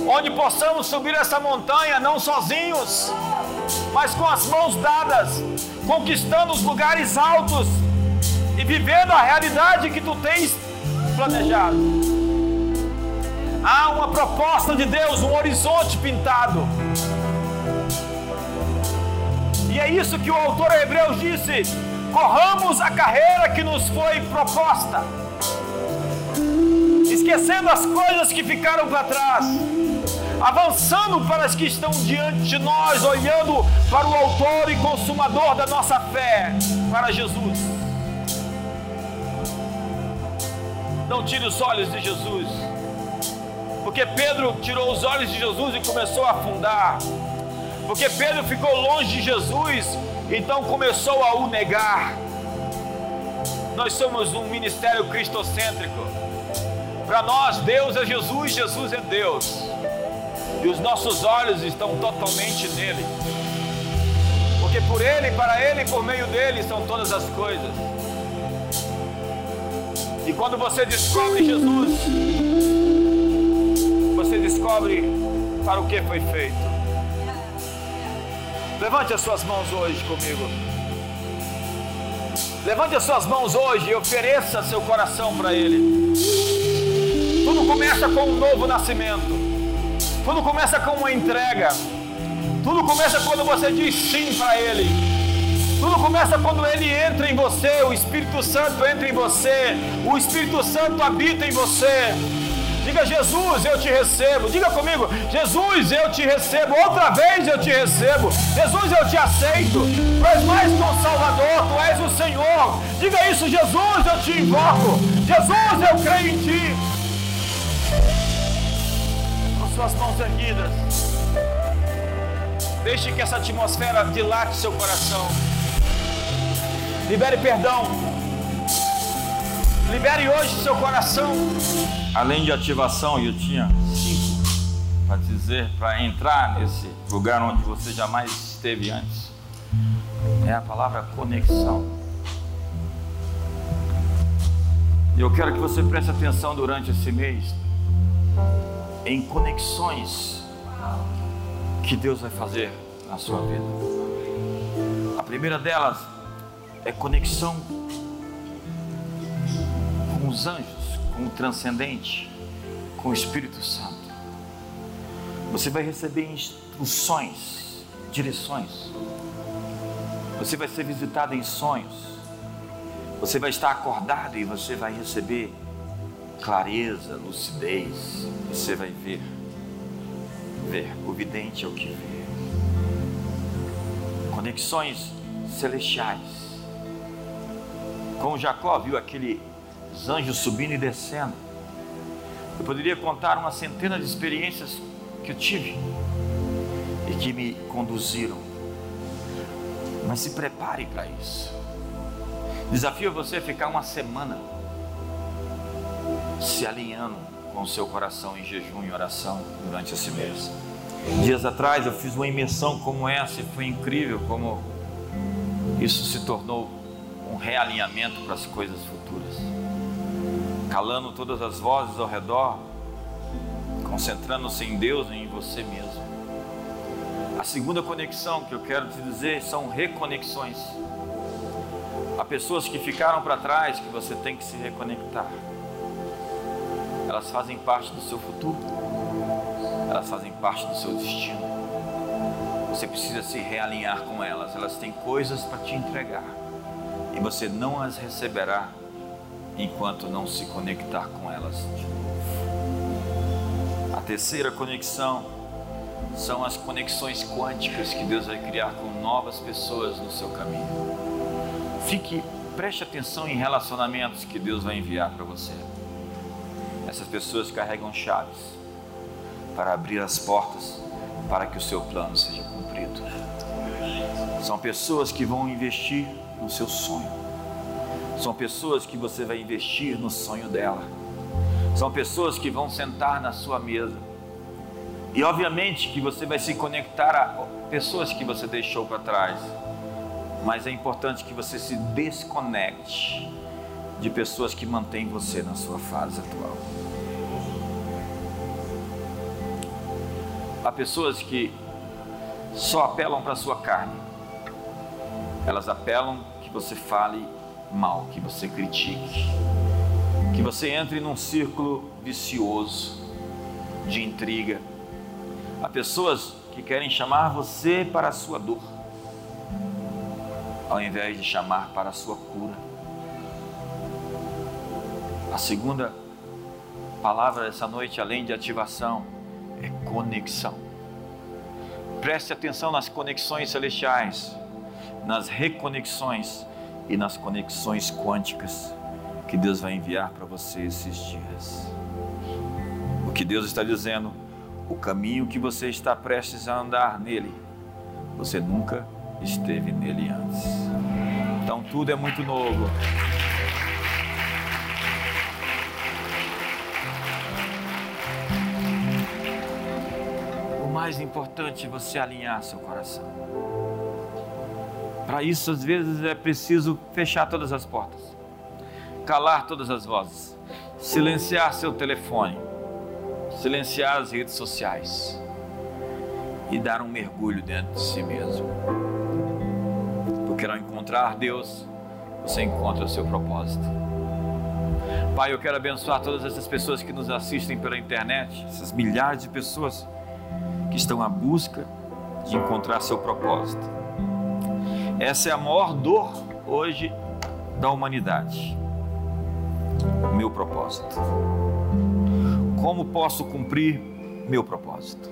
onde possamos subir essa montanha não sozinhos, mas com as mãos dadas, conquistando os lugares altos e vivendo a realidade que tu tens planejado. Há uma proposta de Deus, um horizonte pintado. É isso que o autor Hebreus disse: corramos a carreira que nos foi proposta, esquecendo as coisas que ficaram para trás, avançando para as que estão diante de nós, olhando para o autor e consumador da nossa fé, para Jesus. Não tire os olhos de Jesus, porque Pedro tirou os olhos de Jesus e começou a afundar. Porque Pedro ficou longe de Jesus, então começou a o negar. Nós somos um ministério cristocêntrico. Para nós, Deus é Jesus, Jesus é Deus. E os nossos olhos estão totalmente nele. Porque por ele, para ele e por meio dele são todas as coisas. E quando você descobre Jesus, você descobre para o que foi feito. Levante as suas mãos hoje comigo. Levante as suas mãos hoje e ofereça seu coração para Ele. Tudo começa com um novo nascimento. Tudo começa com uma entrega. Tudo começa quando você diz sim para Ele. Tudo começa quando Ele entra em você, o Espírito Santo entra em você, o Espírito Santo habita em você. Diga, Jesus, eu te recebo. Diga comigo, Jesus, eu te recebo. Outra vez eu te recebo. Jesus, eu te aceito. Tu és mais que um Salvador, tu és o Senhor. Diga isso, Jesus, eu te invoco. Jesus, eu creio em ti. Com suas mãos erguidas. Deixe que essa atmosfera dilate seu coração. Libere perdão. Libere hoje seu coração. Além de ativação, eu tinha cinco para dizer, para entrar nesse lugar onde você jamais esteve antes. É a palavra conexão. E eu quero que você preste atenção durante esse mês em conexões que Deus vai fazer na sua vida. A primeira delas é conexão com os anjos, com o transcendente, com o Espírito Santo. Você vai receber instruções, direções. Você vai ser visitado em sonhos. Você vai estar acordado e você vai receber clareza, lucidez. Você vai ver. Ver. O vidente é o que vê. Conexões celestiais. Como Jacó viu aquele os anjos subindo e descendo. Eu poderia contar uma centena de experiências que eu tive e que me conduziram. Mas se prepare para isso. Desafio você a ficar uma semana se alinhando com o seu coração em jejum e oração durante esse mês. Dias atrás eu fiz uma imersão como essa e foi incrível como isso se tornou um realinhamento para as coisas futuras calando todas as vozes ao redor, concentrando-se em Deus e em você mesmo. A segunda conexão que eu quero te dizer são reconexões. Há pessoas que ficaram para trás que você tem que se reconectar. Elas fazem parte do seu futuro, elas fazem parte do seu destino. Você precisa se realinhar com elas, elas têm coisas para te entregar e você não as receberá enquanto não se conectar com elas de novo. A terceira conexão são as conexões quânticas que Deus vai criar com novas pessoas no seu caminho. Fique, preste atenção em relacionamentos que Deus vai enviar para você. Essas pessoas carregam chaves para abrir as portas para que o seu plano seja cumprido. São pessoas que vão investir no seu sonho. São pessoas que você vai investir no sonho dela. São pessoas que vão sentar na sua mesa. E obviamente que você vai se conectar a pessoas que você deixou para trás mas é importante que você se desconecte de pessoas que mantêm você na sua fase atual. Há pessoas que só apelam para a sua carne. Elas apelam que você fale mal, que você critique, que você entre num círculo vicioso de intriga. Há pessoas que querem chamar você para a sua dor ao invés de chamar para a sua cura. A segunda palavra dessa noite, além de ativação, é conexão. Preste atenção nas conexões celestiais, nas reconexões e nas conexões quânticas que Deus vai enviar para você esses dias. O que Deus está dizendo, o caminho que você está prestes a andar nele, você nunca esteve nele antes. Então tudo é muito novo. O mais importante é você alinhar seu coração. Para isso, às vezes, é preciso fechar todas as portas, calar todas as vozes, silenciar seu telefone, silenciar as redes sociais e dar um mergulho dentro de si mesmo porque ao encontrar Deus, você encontra o seu propósito. Pai, eu quero abençoar todas essas pessoas que nos assistem pela internet, essas milhares de pessoas que estão à busca de encontrar seu propósito. Essa é a maior dor hoje da humanidade. Meu propósito. Como posso cumprir meu propósito?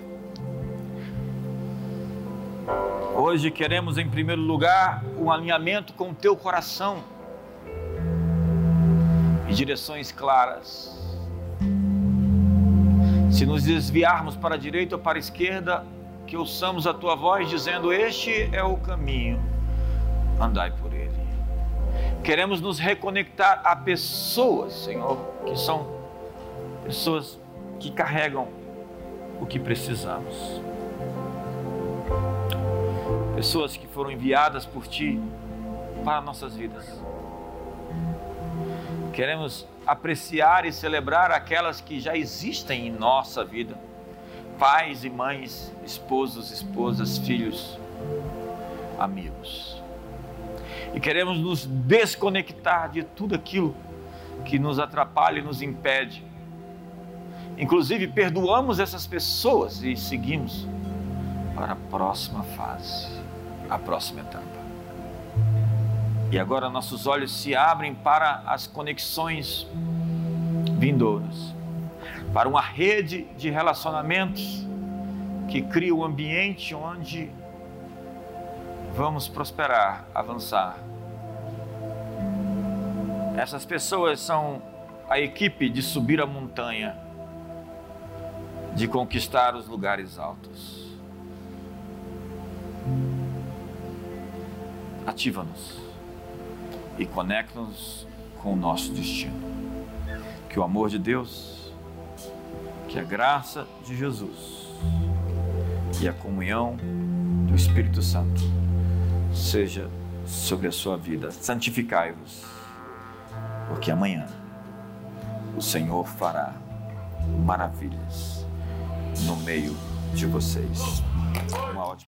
Hoje queremos, em primeiro lugar, um alinhamento com o teu coração e direções claras. Se nos desviarmos para a direita ou para a esquerda, que ouçamos a tua voz dizendo: Este é o caminho, andai por ele. Queremos nos reconectar a pessoas, Senhor, que são pessoas que carregam o que precisamos pessoas que foram enviadas por Ti para nossas vidas. Queremos apreciar e celebrar aquelas que já existem em nossa vida, pais e mães, esposos, esposas, filhos, amigos. E queremos nos desconectar de tudo aquilo que nos atrapalha e nos impede. Inclusive, perdoamos essas pessoas e seguimos para a próxima fase a próxima etapa. E agora nossos olhos se abrem para as conexões vindouras, para uma rede de relacionamentos que cria um ambiente onde vamos prosperar, avançar. Essas pessoas são a equipe de subir a montanha, de conquistar os lugares altos. ativa-nos e conecta-nos com o nosso destino. Que o amor de Deus, que a graça de Jesus e a comunhão do Espírito Santo seja sobre a sua vida. Santificai-vos, porque amanhã o Senhor fará maravilhas no meio de vocês. Uma ótima